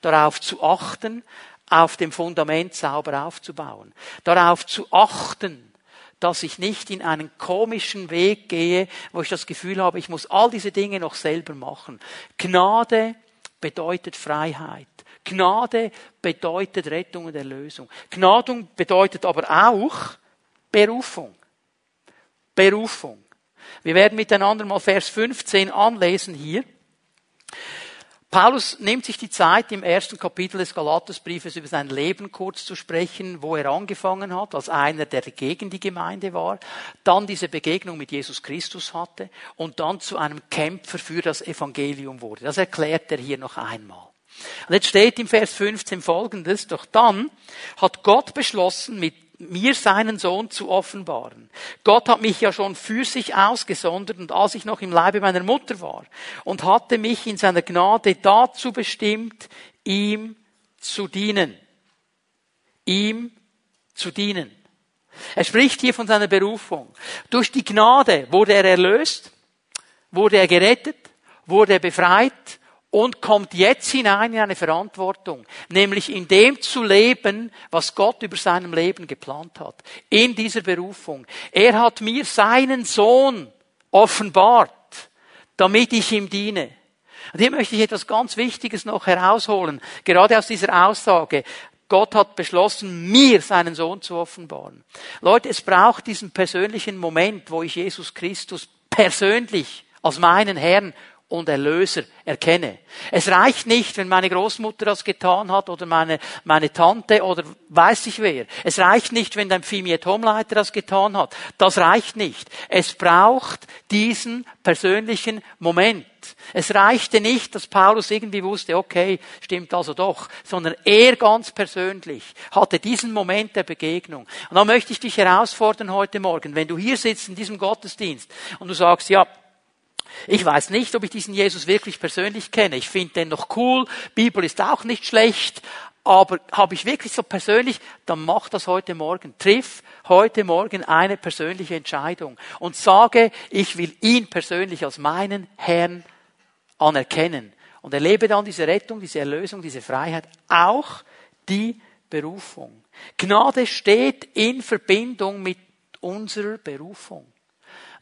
[SPEAKER 1] darauf zu achten, auf dem Fundament sauber aufzubauen, darauf zu achten, dass ich nicht in einen komischen Weg gehe, wo ich das Gefühl habe, ich muss all diese Dinge noch selber machen. Gnade bedeutet Freiheit. Gnade bedeutet Rettung und Erlösung. Gnadung bedeutet aber auch Berufung. Berufung. Wir werden miteinander mal Vers 15 anlesen hier. Paulus nimmt sich die Zeit, im ersten Kapitel des Galatersbriefes über sein Leben kurz zu sprechen, wo er angefangen hat, als einer, der gegen die Gemeinde war, dann diese Begegnung mit Jesus Christus hatte und dann zu einem Kämpfer für das Evangelium wurde. Das erklärt er hier noch einmal. Und jetzt steht im Vers 15 folgendes, doch dann hat Gott beschlossen, mit mir seinen Sohn zu offenbaren. Gott hat mich ja schon für sich ausgesondert und als ich noch im Leibe meiner Mutter war und hatte mich in seiner Gnade dazu bestimmt, ihm zu dienen. Ihm zu dienen. Er spricht hier von seiner Berufung. Durch die Gnade wurde er erlöst, wurde er gerettet, wurde er befreit und kommt jetzt hinein in eine Verantwortung, nämlich in dem zu leben, was Gott über seinem Leben geplant hat, in dieser Berufung. Er hat mir seinen Sohn offenbart, damit ich ihm diene. Und hier möchte ich etwas ganz Wichtiges noch herausholen, gerade aus dieser Aussage. Gott hat beschlossen, mir seinen Sohn zu offenbaren. Leute, es braucht diesen persönlichen Moment, wo ich Jesus Christus persönlich als meinen Herrn und Erlöser erkenne. Es reicht nicht, wenn meine Großmutter das getan hat oder meine, meine Tante oder weiß ich wer. Es reicht nicht, wenn dein Fimiet-Homeleiter das getan hat. Das reicht nicht. Es braucht diesen persönlichen Moment. Es reichte nicht, dass Paulus irgendwie wusste, okay, stimmt also doch, sondern er ganz persönlich hatte diesen Moment der Begegnung. Und da möchte ich dich herausfordern heute Morgen, wenn du hier sitzt in diesem Gottesdienst und du sagst, ja, ich weiß nicht, ob ich diesen Jesus wirklich persönlich kenne. Ich finde den noch cool. Bibel ist auch nicht schlecht. Aber habe ich wirklich so persönlich, dann mach das heute Morgen. Triff heute Morgen eine persönliche Entscheidung und sage, ich will ihn persönlich als meinen Herrn anerkennen. Und erlebe dann diese Rettung, diese Erlösung, diese Freiheit, auch die Berufung. Gnade steht in Verbindung mit unserer Berufung.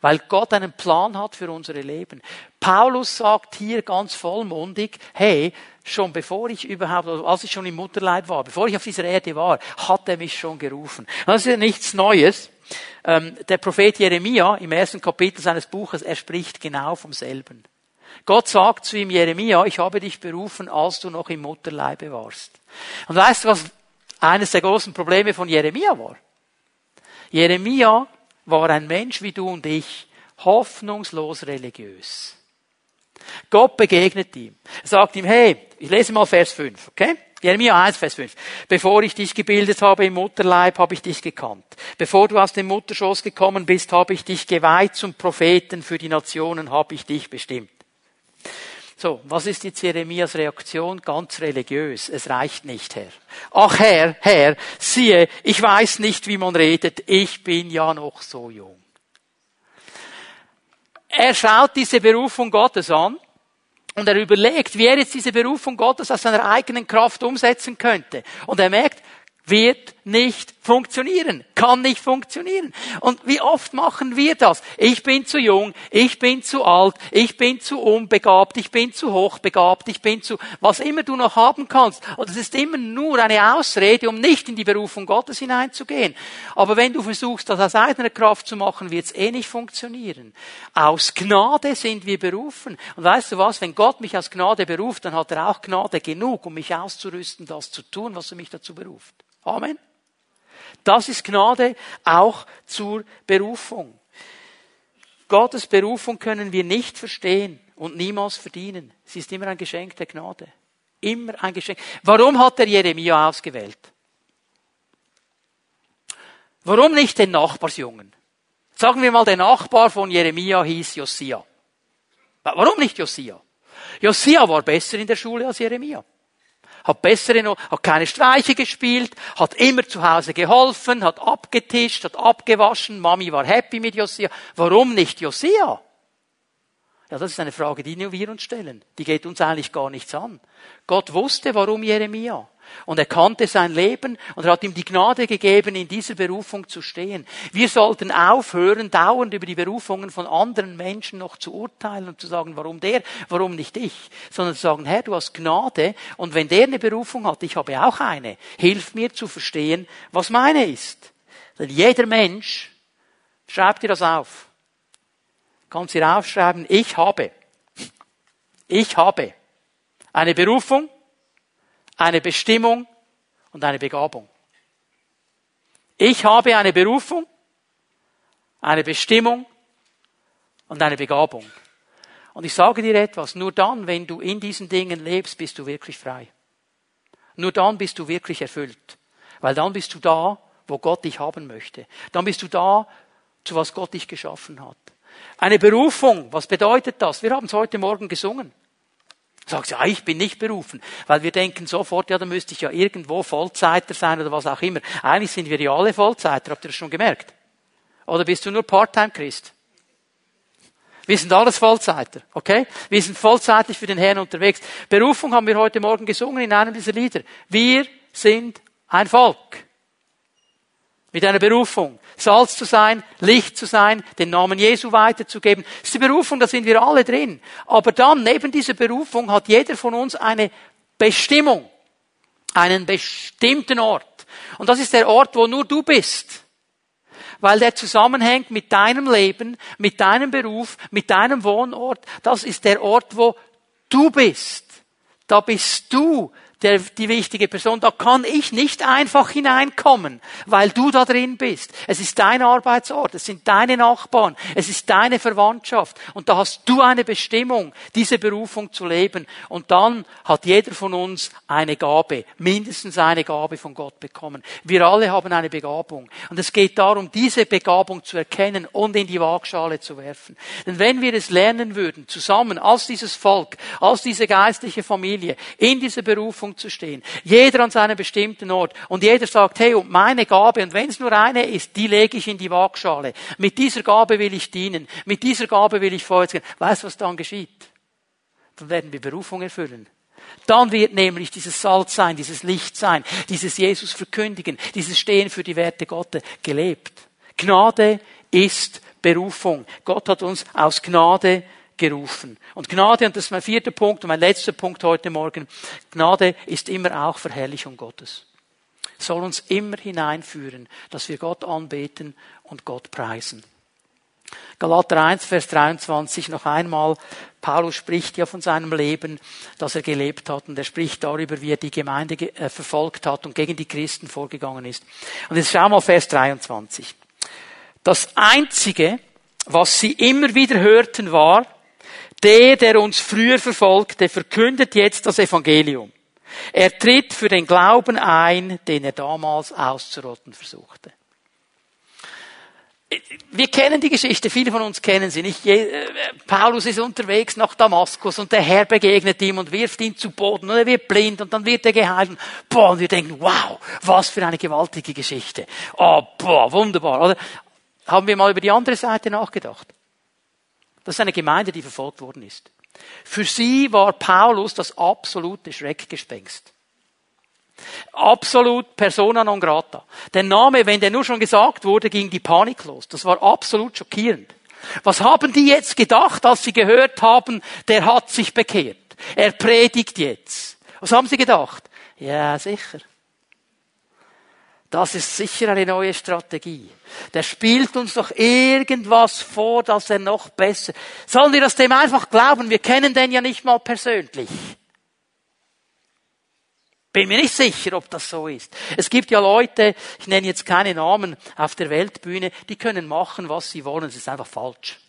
[SPEAKER 1] Weil Gott einen Plan hat für unsere Leben. Paulus sagt hier ganz vollmundig, hey, schon bevor ich überhaupt, also als ich schon im Mutterleib war, bevor ich auf dieser Erde war, hat er mich schon gerufen. Das ist ja nichts Neues. Ähm, der Prophet Jeremia im ersten Kapitel seines Buches, er spricht genau vom selben. Gott sagt zu ihm, Jeremia, ich habe dich berufen, als du noch im Mutterleibe warst. Und weißt du, was eines der großen Probleme von Jeremia war? Jeremia war ein Mensch wie du und ich, hoffnungslos religiös. Gott begegnet ihm. Sagt ihm, hey, ich lese mal Vers 5, okay? Jeremia 1, Vers 5. Bevor ich dich gebildet habe im Mutterleib, habe ich dich gekannt. Bevor du aus dem Mutterschoß gekommen bist, habe ich dich geweiht zum Propheten. Für die Nationen habe ich dich bestimmt. So, was ist jetzt Jeremias Reaktion? Ganz religiös. Es reicht nicht, Herr. Ach Herr, Herr, siehe, ich weiß nicht, wie man redet. Ich bin ja noch so jung. Er schaut diese Berufung Gottes an und er überlegt, wie er jetzt diese Berufung Gottes aus seiner eigenen Kraft umsetzen könnte. Und er merkt, wird nicht funktionieren, kann nicht funktionieren. Und wie oft machen wir das? Ich bin zu jung, ich bin zu alt, ich bin zu unbegabt, ich bin zu hochbegabt, ich bin zu, was immer du noch haben kannst. Und es ist immer nur eine Ausrede, um nicht in die Berufung Gottes hineinzugehen. Aber wenn du versuchst, das aus eigener Kraft zu machen, wird es eh nicht funktionieren. Aus Gnade sind wir berufen. Und weißt du was? Wenn Gott mich aus Gnade beruft, dann hat er auch Gnade genug, um mich auszurüsten, das zu tun, was er mich dazu beruft. Amen. Das ist Gnade auch zur Berufung. Gottes Berufung können wir nicht verstehen und niemals verdienen. Sie ist immer ein Geschenk der Gnade. Immer ein Geschenk. Warum hat er Jeremia ausgewählt? Warum nicht den Nachbarsjungen? Sagen wir mal, der Nachbar von Jeremia hieß Josia. Warum nicht Josia? Josia war besser in der Schule als Jeremia hat bessere, hat keine Streiche gespielt, hat immer zu Hause geholfen, hat abgetischt, hat abgewaschen, Mami war happy mit Josia. Warum nicht Josia? Ja, das ist eine Frage, die wir uns stellen. Die geht uns eigentlich gar nichts an. Gott wusste, warum Jeremia. Und er kannte sein Leben und er hat ihm die Gnade gegeben, in dieser Berufung zu stehen. Wir sollten aufhören, dauernd über die Berufungen von anderen Menschen noch zu urteilen und zu sagen, warum der, warum nicht ich, sondern zu sagen, Herr, du hast Gnade und wenn der eine Berufung hat, ich habe auch eine, hilf mir zu verstehen, was meine ist. Denn jeder Mensch, schreibt dir das auf, kannst dir aufschreiben, ich habe, ich habe eine Berufung, eine Bestimmung und eine Begabung. Ich habe eine Berufung, eine Bestimmung und eine Begabung. Und ich sage dir etwas, nur dann, wenn du in diesen Dingen lebst, bist du wirklich frei. Nur dann bist du wirklich erfüllt. Weil dann bist du da, wo Gott dich haben möchte. Dann bist du da, zu was Gott dich geschaffen hat. Eine Berufung, was bedeutet das? Wir haben es heute Morgen gesungen. Sagst ja, ich bin nicht berufen, weil wir denken sofort, ja, da müsste ich ja irgendwo Vollzeiter sein oder was auch immer. Eigentlich sind wir ja alle Vollzeiter, habt ihr das schon gemerkt? Oder bist du nur Part-Time-Christ? Wir sind alles Vollzeiter, okay? Wir sind vollzeitig für den Herrn unterwegs. Berufung haben wir heute Morgen gesungen in einem dieser Lieder. Wir sind ein Volk. Mit einer Berufung. Salz zu sein, Licht zu sein, den Namen Jesu weiterzugeben. Das ist die Berufung, da sind wir alle drin. Aber dann, neben dieser Berufung, hat jeder von uns eine Bestimmung. Einen bestimmten Ort. Und das ist der Ort, wo nur du bist. Weil der zusammenhängt mit deinem Leben, mit deinem Beruf, mit deinem Wohnort. Das ist der Ort, wo du bist. Da bist du der, die wichtige Person, da kann ich nicht einfach hineinkommen, weil du da drin bist. Es ist dein Arbeitsort, es sind deine Nachbarn, es ist deine Verwandtschaft und da hast du eine Bestimmung, diese Berufung zu leben und dann hat jeder von uns eine Gabe, mindestens eine Gabe von Gott bekommen. Wir alle haben eine Begabung und es geht darum, diese Begabung zu erkennen und in die Waagschale zu werfen. Denn wenn wir es lernen würden, zusammen als dieses Volk, als diese geistliche Familie, in diese Berufung Berufung zu stehen. Jeder an seinem bestimmten Ort. Und jeder sagt, hey, und meine Gabe, und wenn es nur eine ist, die lege ich in die Waagschale. Mit dieser Gabe will ich dienen. Mit dieser Gabe will ich vorwärts gehen. Weißt du, was dann geschieht? Dann werden wir Berufung erfüllen. Dann wird nämlich dieses Salz sein, dieses Licht sein, dieses Jesus verkündigen, dieses Stehen für die Werte Gottes gelebt. Gnade ist Berufung. Gott hat uns aus Gnade gerufen. Und Gnade, und das ist mein vierter Punkt und mein letzter Punkt heute Morgen, Gnade ist immer auch Verherrlichung Gottes. Soll uns immer hineinführen, dass wir Gott anbeten und Gott preisen. Galater 1, Vers 23 noch einmal. Paulus spricht ja von seinem Leben, das er gelebt hat, und er spricht darüber, wie er die Gemeinde äh, verfolgt hat und gegen die Christen vorgegangen ist. Und jetzt schau mal Vers 23. Das einzige, was sie immer wieder hörten, war, der, der uns früher verfolgte, verkündet jetzt das Evangelium. Er tritt für den Glauben ein, den er damals auszurotten versuchte wir kennen die Geschichte, viele von uns kennen sie nicht. Äh, Paulus ist unterwegs nach Damaskus und der Herr begegnet ihm und wirft ihn zu Boden und er wird blind und dann wird er geheilt. Und, boah, und wir denken, wow, was für eine gewaltige Geschichte. Oh, boah, wunderbar. Oder haben wir mal über die andere Seite nachgedacht? Das ist eine Gemeinde, die verfolgt worden ist. Für sie war Paulus das absolute Schreckgespenst. Absolut persona non grata. Der Name, wenn der nur schon gesagt wurde, ging die Panik los. Das war absolut schockierend. Was haben die jetzt gedacht, als sie gehört haben, der hat sich bekehrt? Er predigt jetzt. Was haben sie gedacht? Ja, sicher. Das ist sicher eine neue Strategie. Der spielt uns doch irgendwas vor, dass er noch besser. Sollen wir das dem einfach glauben? Wir kennen den ja nicht mal persönlich. Bin mir nicht sicher, ob das so ist. Es gibt ja Leute, ich nenne jetzt keine Namen, auf der Weltbühne, die können machen, was sie wollen. Es ist einfach falsch.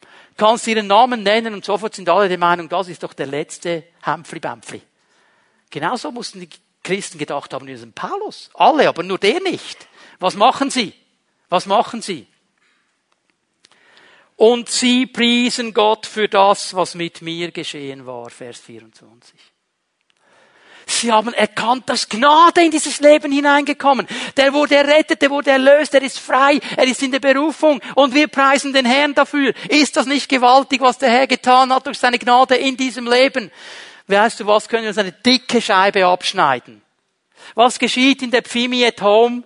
[SPEAKER 1] Du kannst ihren Namen nennen und sofort sind alle der Meinung, das ist doch der letzte Hampfli-Bampfli. Genauso mussten die Christen gedacht haben, wir sind Paulus. Alle, aber nur der nicht. Was machen sie? Was machen sie? Und sie priesen Gott für das, was mit mir geschehen war. Vers 24. Sie haben erkannt, dass Gnade in dieses Leben hineingekommen. Der wurde errettet, der wurde erlöst, er ist frei, er ist in der Berufung und wir preisen den Herrn dafür. Ist das nicht gewaltig, was der Herr getan hat durch seine Gnade in diesem Leben? Weißt du was, können wir uns eine dicke Scheibe abschneiden. Was geschieht in der Pfimi at Home,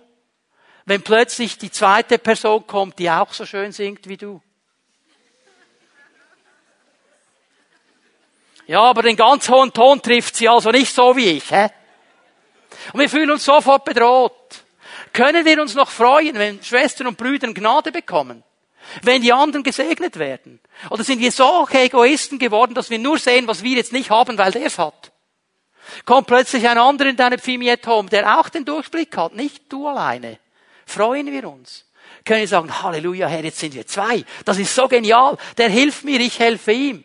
[SPEAKER 1] wenn plötzlich die zweite Person kommt, die auch so schön singt wie du? Ja, aber den ganz hohen Ton trifft sie also nicht so wie ich. Hä? Und wir fühlen uns sofort bedroht. Können wir uns noch freuen, wenn Schwestern und Brüder Gnade bekommen? Wenn die anderen gesegnet werden? Oder sind wir solche Egoisten geworden, dass wir nur sehen, was wir jetzt nicht haben, weil der es hat? Kommt plötzlich ein anderer in deine Pfimiet Home, der auch den Durchblick hat, nicht du alleine. Freuen wir uns. Können wir sagen, Halleluja, Herr, jetzt sind wir zwei. Das ist so genial. Der hilft mir, ich helfe ihm.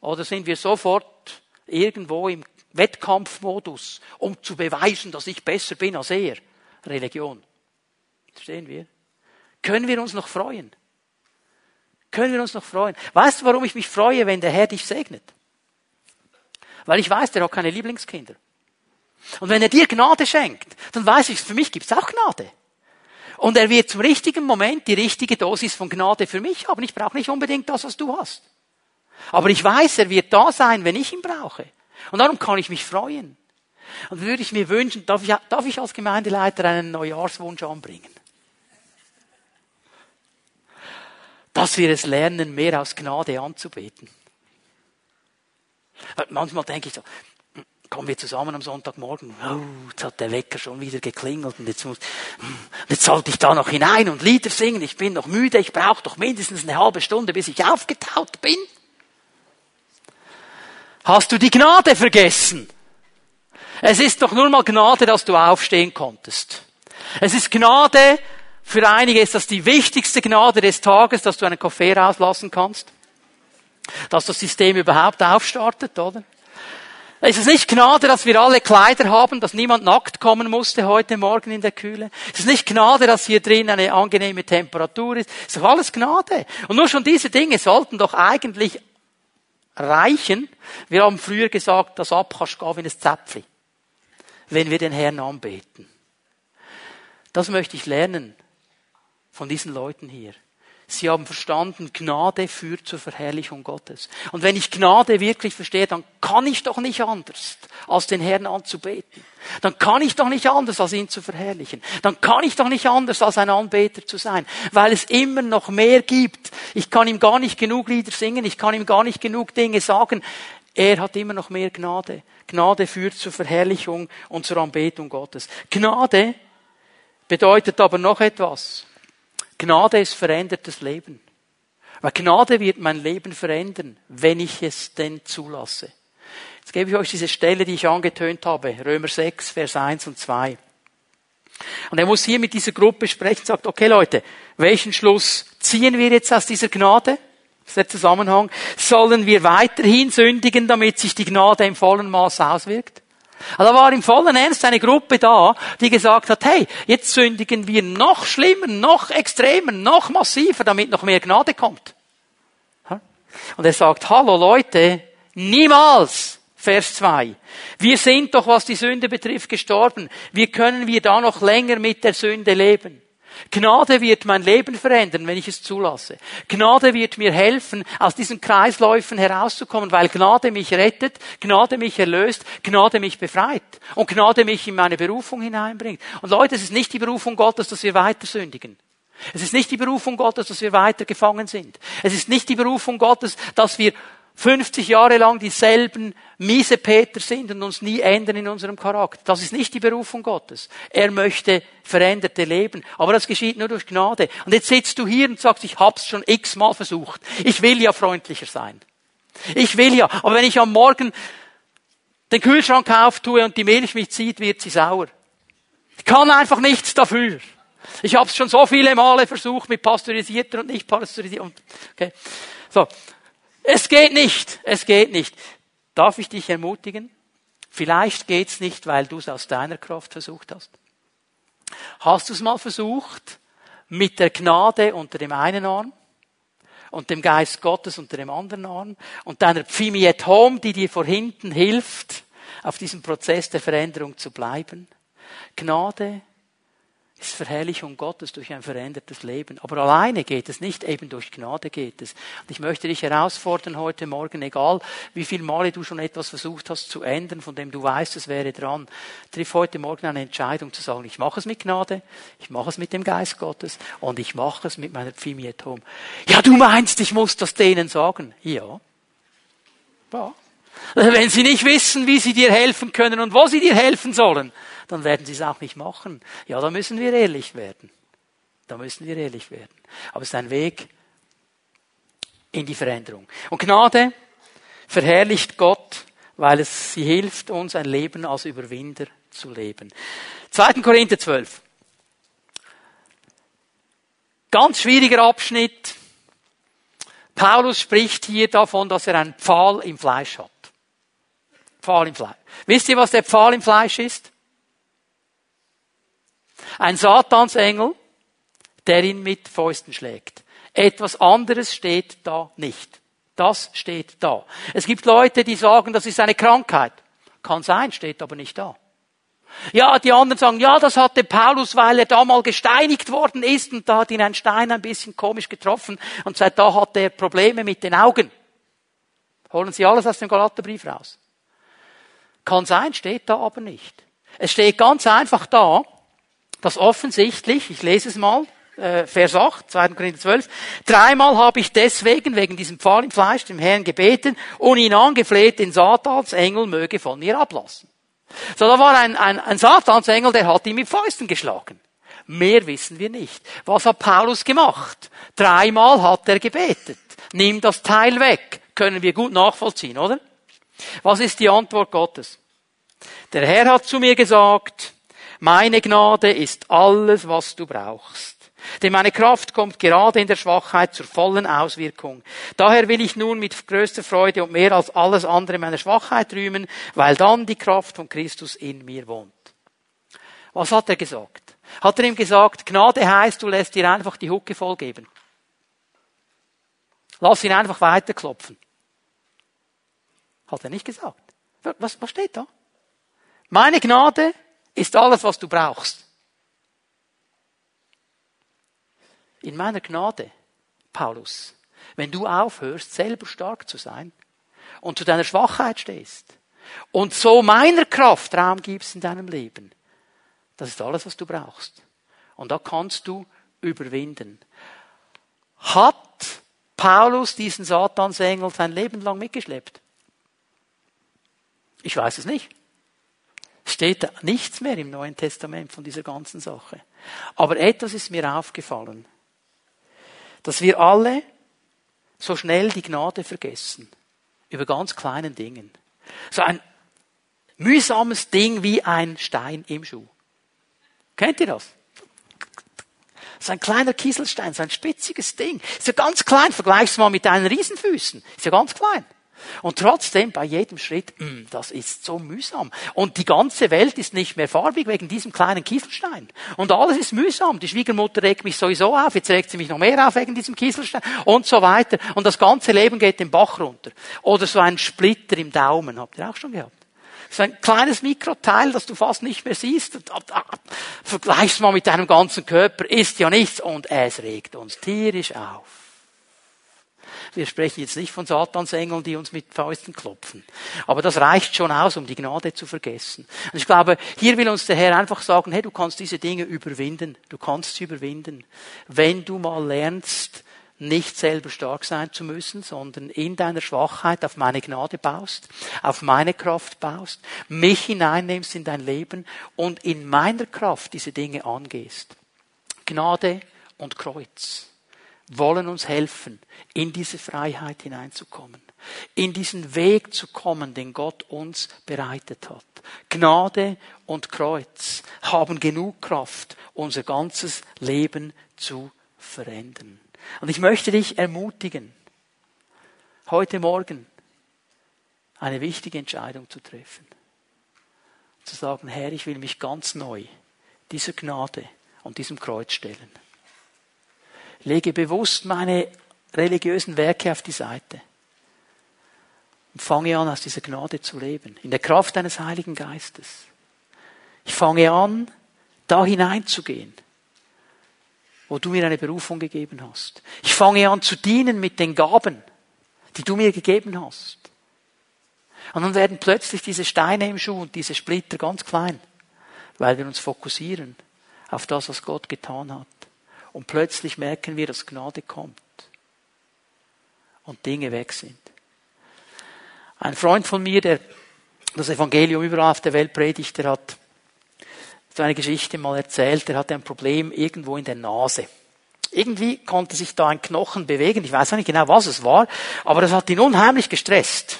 [SPEAKER 1] Oder sind wir sofort irgendwo im Wettkampfmodus, um zu beweisen, dass ich besser bin als er? Religion. Verstehen wir? Können wir uns noch freuen? Können wir uns noch freuen? Weißt du, warum ich mich freue, wenn der Herr dich segnet? Weil ich weiß, der hat keine Lieblingskinder. Und wenn er dir Gnade schenkt, dann weiß ich, für mich gibt's auch Gnade. Und er wird zum richtigen Moment die richtige Dosis von Gnade für mich haben. Ich brauche nicht unbedingt das, was du hast. Aber ich weiß, er wird da sein, wenn ich ihn brauche. Und darum kann ich mich freuen. Und würde ich mir wünschen, darf ich, darf ich als Gemeindeleiter einen Neujahrswunsch anbringen? Dass wir es lernen, mehr aus Gnade anzubeten. Manchmal denke ich so, kommen wir zusammen am Sonntagmorgen, oh, jetzt hat der Wecker schon wieder geklingelt und jetzt muss, jetzt sollte ich da noch hinein und Lieder singen, ich bin noch müde, ich brauche doch mindestens eine halbe Stunde, bis ich aufgetaut bin. Hast du die Gnade vergessen? Es ist doch nur mal Gnade, dass du aufstehen konntest. Es ist Gnade, für einige ist das die wichtigste Gnade des Tages, dass du einen Kaffee rauslassen kannst. Dass das System überhaupt aufstartet, oder? Es ist nicht Gnade, dass wir alle Kleider haben, dass niemand nackt kommen musste heute Morgen in der Kühle. Es ist nicht Gnade, dass hier drin eine angenehme Temperatur ist. Es ist doch alles Gnade. Und nur schon diese Dinge sollten doch eigentlich reichen. Wir haben früher gesagt, das ab kannst du gehen wie ein Zäpfli, wenn wir den Herrn anbeten. Das möchte ich lernen von diesen Leuten hier. Sie haben verstanden, Gnade führt zur Verherrlichung Gottes. Und wenn ich Gnade wirklich verstehe, dann kann ich doch nicht anders, als den Herrn anzubeten. Dann kann ich doch nicht anders, als ihn zu verherrlichen. Dann kann ich doch nicht anders, als ein Anbeter zu sein. Weil es immer noch mehr gibt. Ich kann ihm gar nicht genug Lieder singen. Ich kann ihm gar nicht genug Dinge sagen. Er hat immer noch mehr Gnade. Gnade führt zur Verherrlichung und zur Anbetung Gottes. Gnade bedeutet aber noch etwas. Gnade ist verändertes Leben. Weil Gnade wird mein Leben verändern, wenn ich es denn zulasse. Jetzt gebe ich euch diese Stelle, die ich angetönt habe. Römer 6, Vers 1 und 2. Und er muss hier mit dieser Gruppe sprechen, sagt, okay Leute, welchen Schluss ziehen wir jetzt aus dieser Gnade? Das ist der Zusammenhang. Sollen wir weiterhin sündigen, damit sich die Gnade im vollen Maß auswirkt? Also da war im vollen Ernst eine Gruppe da, die gesagt hat, hey, jetzt sündigen wir noch schlimmer, noch extremer, noch massiver, damit noch mehr Gnade kommt. Und er sagt, hallo Leute, niemals, Vers 2. Wir sind doch, was die Sünde betrifft, gestorben. Wie können wir da noch länger mit der Sünde leben? Gnade wird mein Leben verändern, wenn ich es zulasse. Gnade wird mir helfen, aus diesen Kreisläufen herauszukommen, weil Gnade mich rettet, Gnade mich erlöst, Gnade mich befreit und Gnade mich in meine Berufung hineinbringt. Und Leute, es ist nicht die Berufung Gottes, dass wir weiter sündigen. Es ist nicht die Berufung Gottes, dass wir weiter gefangen sind. Es ist nicht die Berufung Gottes, dass wir 50 Jahre lang dieselben miese Peter sind und uns nie ändern in unserem Charakter. Das ist nicht die Berufung Gottes. Er möchte veränderte Leben. Aber das geschieht nur durch Gnade. Und jetzt sitzt du hier und sagst, ich hab's schon x-mal versucht. Ich will ja freundlicher sein. Ich will ja. Aber wenn ich am Morgen den Kühlschrank auftue und die Milch mich zieht, wird sie sauer. Ich kann einfach nichts dafür. Ich habe es schon so viele Male versucht mit pasteurisierter und nicht pasteurisierter. Okay. So, es geht nicht. Es geht nicht. Darf ich dich ermutigen? Vielleicht geht's nicht, weil du es aus deiner Kraft versucht hast. Hast du es mal versucht mit der Gnade unter dem einen Arm und dem Geist Gottes unter dem anderen Arm und deiner Pfimi at Home, die dir vor hinten hilft, auf diesem Prozess der Veränderung zu bleiben? Gnade ist Verherrlichung Gottes durch ein verändertes Leben. Aber alleine geht es nicht, eben durch Gnade geht es. Und ich möchte dich herausfordern heute Morgen, egal wie viele Male du schon etwas versucht hast zu ändern, von dem du weißt, es wäre dran, triff heute Morgen eine Entscheidung zu sagen, ich mache es mit Gnade, ich mache es mit dem Geist Gottes und ich mache es mit meiner Pfimietom. Ja, du meinst, ich muss das denen sagen? Ja. Ja. Wenn sie nicht wissen, wie sie dir helfen können und wo sie dir helfen sollen, dann werden sie es auch nicht machen. Ja, da müssen wir ehrlich werden. Da müssen wir ehrlich werden. Aber es ist ein Weg in die Veränderung. Und Gnade verherrlicht Gott, weil es sie hilft, uns ein Leben als Überwinder zu leben. 2. Korinther 12. Ganz schwieriger Abschnitt. Paulus spricht hier davon, dass er einen Pfahl im Fleisch hat. Pfahl im Fleisch. Wisst ihr, was der Pfahl im Fleisch ist? Ein Satansengel, der ihn mit Fäusten schlägt. Etwas anderes steht da nicht. Das steht da. Es gibt Leute, die sagen, das ist eine Krankheit. Kann sein, steht aber nicht da. Ja, die anderen sagen, ja, das hatte Paulus, weil er da mal gesteinigt worden ist und da hat ihn ein Stein ein bisschen komisch getroffen und seit da hat er Probleme mit den Augen. Holen Sie alles aus dem Galaterbrief raus. Kann sein, steht da aber nicht. Es steht ganz einfach da, dass offensichtlich, ich lese es mal, äh, Vers 8, 2. Korinther 12, dreimal habe ich deswegen, wegen diesem Pfahl im Fleisch, dem Herrn gebeten und ihn angefleht, den Satansengel möge von mir ablassen. So, da war ein, ein, ein Satansengel, der hat ihn mit Fäusten geschlagen. Mehr wissen wir nicht. Was hat Paulus gemacht? Dreimal hat er gebetet. Nimm das Teil weg. Können wir gut nachvollziehen, oder? Was ist die Antwort Gottes? Der Herr hat zu mir gesagt, meine Gnade ist alles, was du brauchst. Denn meine Kraft kommt gerade in der Schwachheit zur vollen Auswirkung. Daher will ich nun mit größter Freude und mehr als alles andere meiner Schwachheit rühmen, weil dann die Kraft von Christus in mir wohnt. Was hat er gesagt? Hat er ihm gesagt, Gnade heißt, du lässt dir einfach die Hucke vollgeben. Lass ihn einfach weiterklopfen. Hat er nicht gesagt. Was, was steht da? Meine Gnade ist alles, was du brauchst. In meiner Gnade, Paulus, wenn du aufhörst, selber stark zu sein und zu deiner Schwachheit stehst und so meiner Kraft Raum gibst in deinem Leben, das ist alles, was du brauchst. Und da kannst du überwinden. Hat Paulus diesen Satansengel sein Leben lang mitgeschleppt? Ich weiß es nicht. Steht nichts mehr im Neuen Testament von dieser ganzen Sache. Aber etwas ist mir aufgefallen. Dass wir alle so schnell die Gnade vergessen. Über ganz kleinen Dingen. So ein mühsames Ding wie ein Stein im Schuh. Kennt ihr das? So ein kleiner Kieselstein, so ein spitziges Ding. Ist ja ganz klein, vergleich's mal mit deinen Riesenfüßen. Ist ja ganz klein. Und trotzdem bei jedem Schritt, mh, mm, das ist so mühsam. Und die ganze Welt ist nicht mehr farbig wegen diesem kleinen Kieselstein. Und alles ist mühsam. Die Schwiegermutter regt mich sowieso auf, jetzt regt sie mich noch mehr auf wegen diesem Kieselstein und so weiter. Und das ganze Leben geht den Bach runter. Oder so ein Splitter im Daumen, habt ihr auch schon gehabt? So ein kleines Mikroteil, das du fast nicht mehr siehst. Vergleich's mal mit deinem ganzen Körper, ist ja nichts und es regt uns tierisch auf. Wir sprechen jetzt nicht von Satansengeln, die uns mit Fäusten klopfen. Aber das reicht schon aus, um die Gnade zu vergessen. Und ich glaube, hier will uns der Herr einfach sagen, hey, du kannst diese Dinge überwinden. Du kannst sie überwinden. Wenn du mal lernst, nicht selber stark sein zu müssen, sondern in deiner Schwachheit auf meine Gnade baust, auf meine Kraft baust, mich hineinnimmst in dein Leben und in meiner Kraft diese Dinge angehst. Gnade und Kreuz wollen uns helfen, in diese Freiheit hineinzukommen, in diesen Weg zu kommen, den Gott uns bereitet hat. Gnade und Kreuz haben genug Kraft, unser ganzes Leben zu verändern. Und ich möchte dich ermutigen, heute Morgen eine wichtige Entscheidung zu treffen. Zu sagen, Herr, ich will mich ganz neu dieser Gnade und diesem Kreuz stellen. Lege bewusst meine religiösen Werke auf die Seite und fange an, aus dieser Gnade zu leben, in der Kraft deines Heiligen Geistes. Ich fange an, da hineinzugehen, wo du mir eine Berufung gegeben hast. Ich fange an zu dienen mit den Gaben, die du mir gegeben hast. Und dann werden plötzlich diese Steine im Schuh und diese Splitter ganz klein, weil wir uns fokussieren auf das, was Gott getan hat. Und plötzlich merken wir, dass Gnade kommt und Dinge weg sind. Ein Freund von mir, der das Evangelium überall auf der Welt predigt, der hat so eine Geschichte mal erzählt, er hatte ein Problem irgendwo in der Nase. Irgendwie konnte sich da ein Knochen bewegen, ich weiß auch nicht genau, was es war, aber das hat ihn unheimlich gestresst.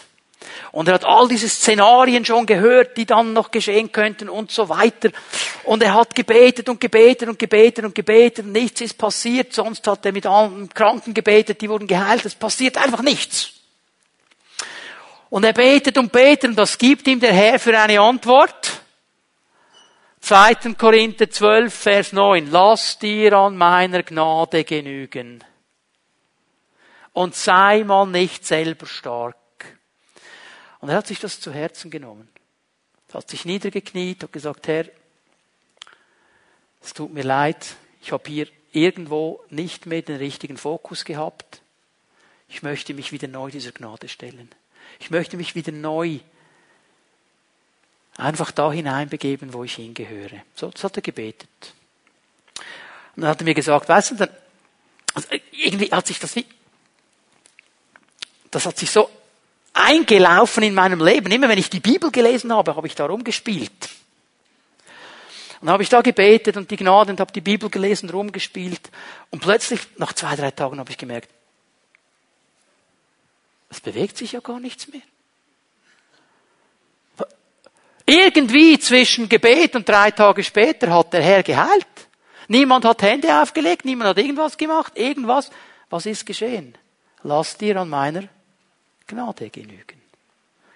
[SPEAKER 1] Und er hat all diese Szenarien schon gehört, die dann noch geschehen könnten und so weiter. Und er hat gebetet und gebetet und gebetet und gebetet nichts ist passiert. Sonst hat er mit allen Kranken gebetet, die wurden geheilt. Es passiert einfach nichts. Und er betet und betet und das gibt ihm der Herr für eine Antwort. 2. Korinther 12, Vers 9. Lass dir an meiner Gnade genügen. Und sei mal nicht selber stark. Und er hat sich das zu Herzen genommen. Er hat sich niedergekniet und gesagt, Herr, es tut mir leid, ich habe hier irgendwo nicht mehr den richtigen Fokus gehabt. Ich möchte mich wieder neu dieser Gnade stellen. Ich möchte mich wieder neu einfach da hineinbegeben, wo ich hingehöre. So, das hat er gebetet. Und dann hat er mir gesagt, weißt du, dann, also irgendwie hat sich das wie, das hat sich so eingelaufen in meinem Leben. Immer wenn ich die Bibel gelesen habe, habe ich da rumgespielt. Und habe ich da gebetet und die Gnade und habe die Bibel gelesen, rumgespielt. Und plötzlich, nach zwei, drei Tagen, habe ich gemerkt, es bewegt sich ja gar nichts mehr. Irgendwie zwischen Gebet und drei Tage später hat der Herr geheilt. Niemand hat Hände aufgelegt, niemand hat irgendwas gemacht, irgendwas. Was ist geschehen? Lass dir an meiner Gnade genügen.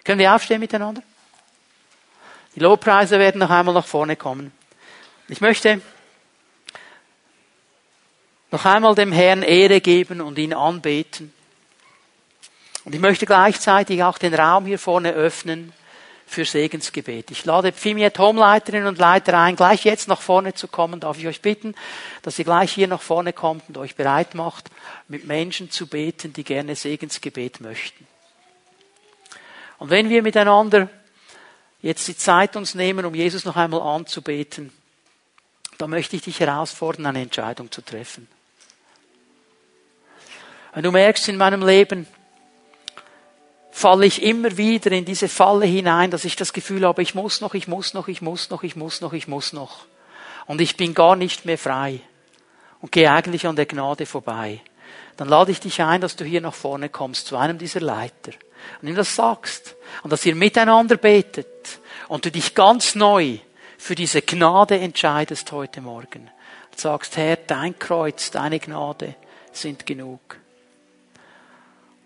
[SPEAKER 1] Können wir aufstehen miteinander? Die Lobpreise werden noch einmal nach vorne kommen. Ich möchte noch einmal dem Herrn Ehre geben und ihn anbeten. Und ich möchte gleichzeitig auch den Raum hier vorne öffnen für Segensgebet. Ich lade Pfimiet Home-Leiterinnen und Leiter ein, gleich jetzt nach vorne zu kommen. Darf ich euch bitten, dass ihr gleich hier nach vorne kommt und euch bereit macht, mit Menschen zu beten, die gerne Segensgebet möchten. Und wenn wir miteinander jetzt die Zeit uns nehmen, um Jesus noch einmal anzubeten, dann möchte ich dich herausfordern, eine Entscheidung zu treffen. Wenn du merkst in meinem Leben, falle ich immer wieder in diese Falle hinein, dass ich das Gefühl habe, ich muss noch, ich muss noch, ich muss noch, ich muss noch, ich muss noch. Und ich bin gar nicht mehr frei und gehe eigentlich an der Gnade vorbei. Dann lade ich dich ein, dass du hier nach vorne kommst zu einem dieser Leiter und ihm das sagst und dass ihr miteinander betet und du dich ganz neu für diese Gnade entscheidest heute Morgen. Und sagst, Herr, dein Kreuz, deine Gnade sind genug.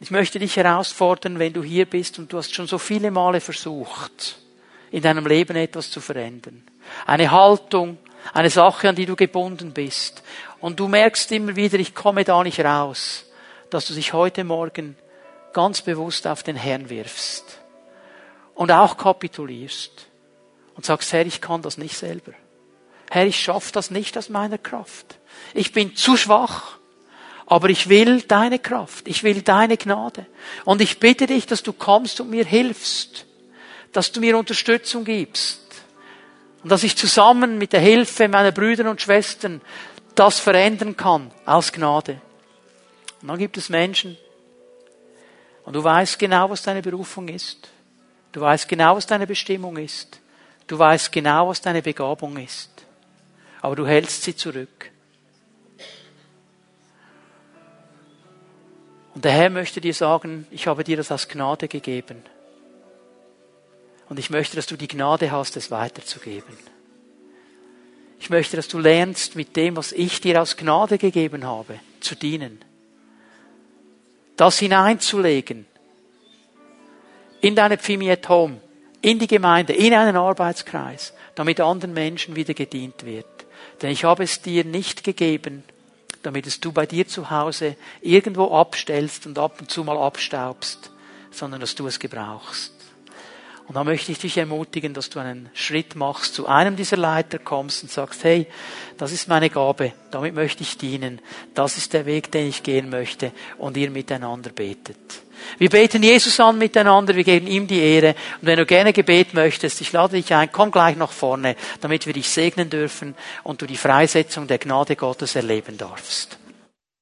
[SPEAKER 1] Ich möchte dich herausfordern, wenn du hier bist und du hast schon so viele Male versucht, in deinem Leben etwas zu verändern. Eine Haltung, eine Sache, an die du gebunden bist. Und du merkst immer wieder, ich komme da nicht raus, dass du dich heute Morgen ganz bewusst auf den Herrn wirfst. Und auch kapitulierst. Und sagst, Herr, ich kann das nicht selber. Herr, ich schaffe das nicht aus meiner Kraft. Ich bin zu schwach. Aber ich will deine Kraft, ich will deine Gnade. Und ich bitte dich, dass du kommst und mir hilfst, dass du mir Unterstützung gibst. Und dass ich zusammen mit der Hilfe meiner Brüder und Schwestern das verändern kann aus Gnade. Und dann gibt es Menschen, und du weißt genau, was deine Berufung ist. Du weißt genau, was deine Bestimmung ist. Du weißt genau, was deine Begabung ist. Aber du hältst sie zurück. Und der Herr möchte dir sagen, ich habe dir das aus Gnade gegeben. Und ich möchte, dass du die Gnade hast, es weiterzugeben. Ich möchte, dass du lernst, mit dem, was ich dir aus Gnade gegeben habe, zu dienen. Das hineinzulegen in deine Pfimiet Home, in die Gemeinde, in einen Arbeitskreis, damit anderen Menschen wieder gedient wird. Denn ich habe es dir nicht gegeben, damit es du bei dir zu Hause irgendwo abstellst und ab und zu mal abstaubst, sondern dass du es gebrauchst. Und da möchte ich dich ermutigen, dass du einen Schritt machst, zu einem dieser Leiter kommst und sagst, hey, das ist meine Gabe, damit möchte ich dienen, das ist der Weg, den ich gehen möchte und ihr miteinander betet. Wir beten Jesus an miteinander, wir geben ihm die Ehre. Und wenn du gerne Gebet möchtest, ich lade dich ein, komm gleich nach vorne, damit wir dich segnen dürfen und du die Freisetzung der Gnade Gottes erleben darfst.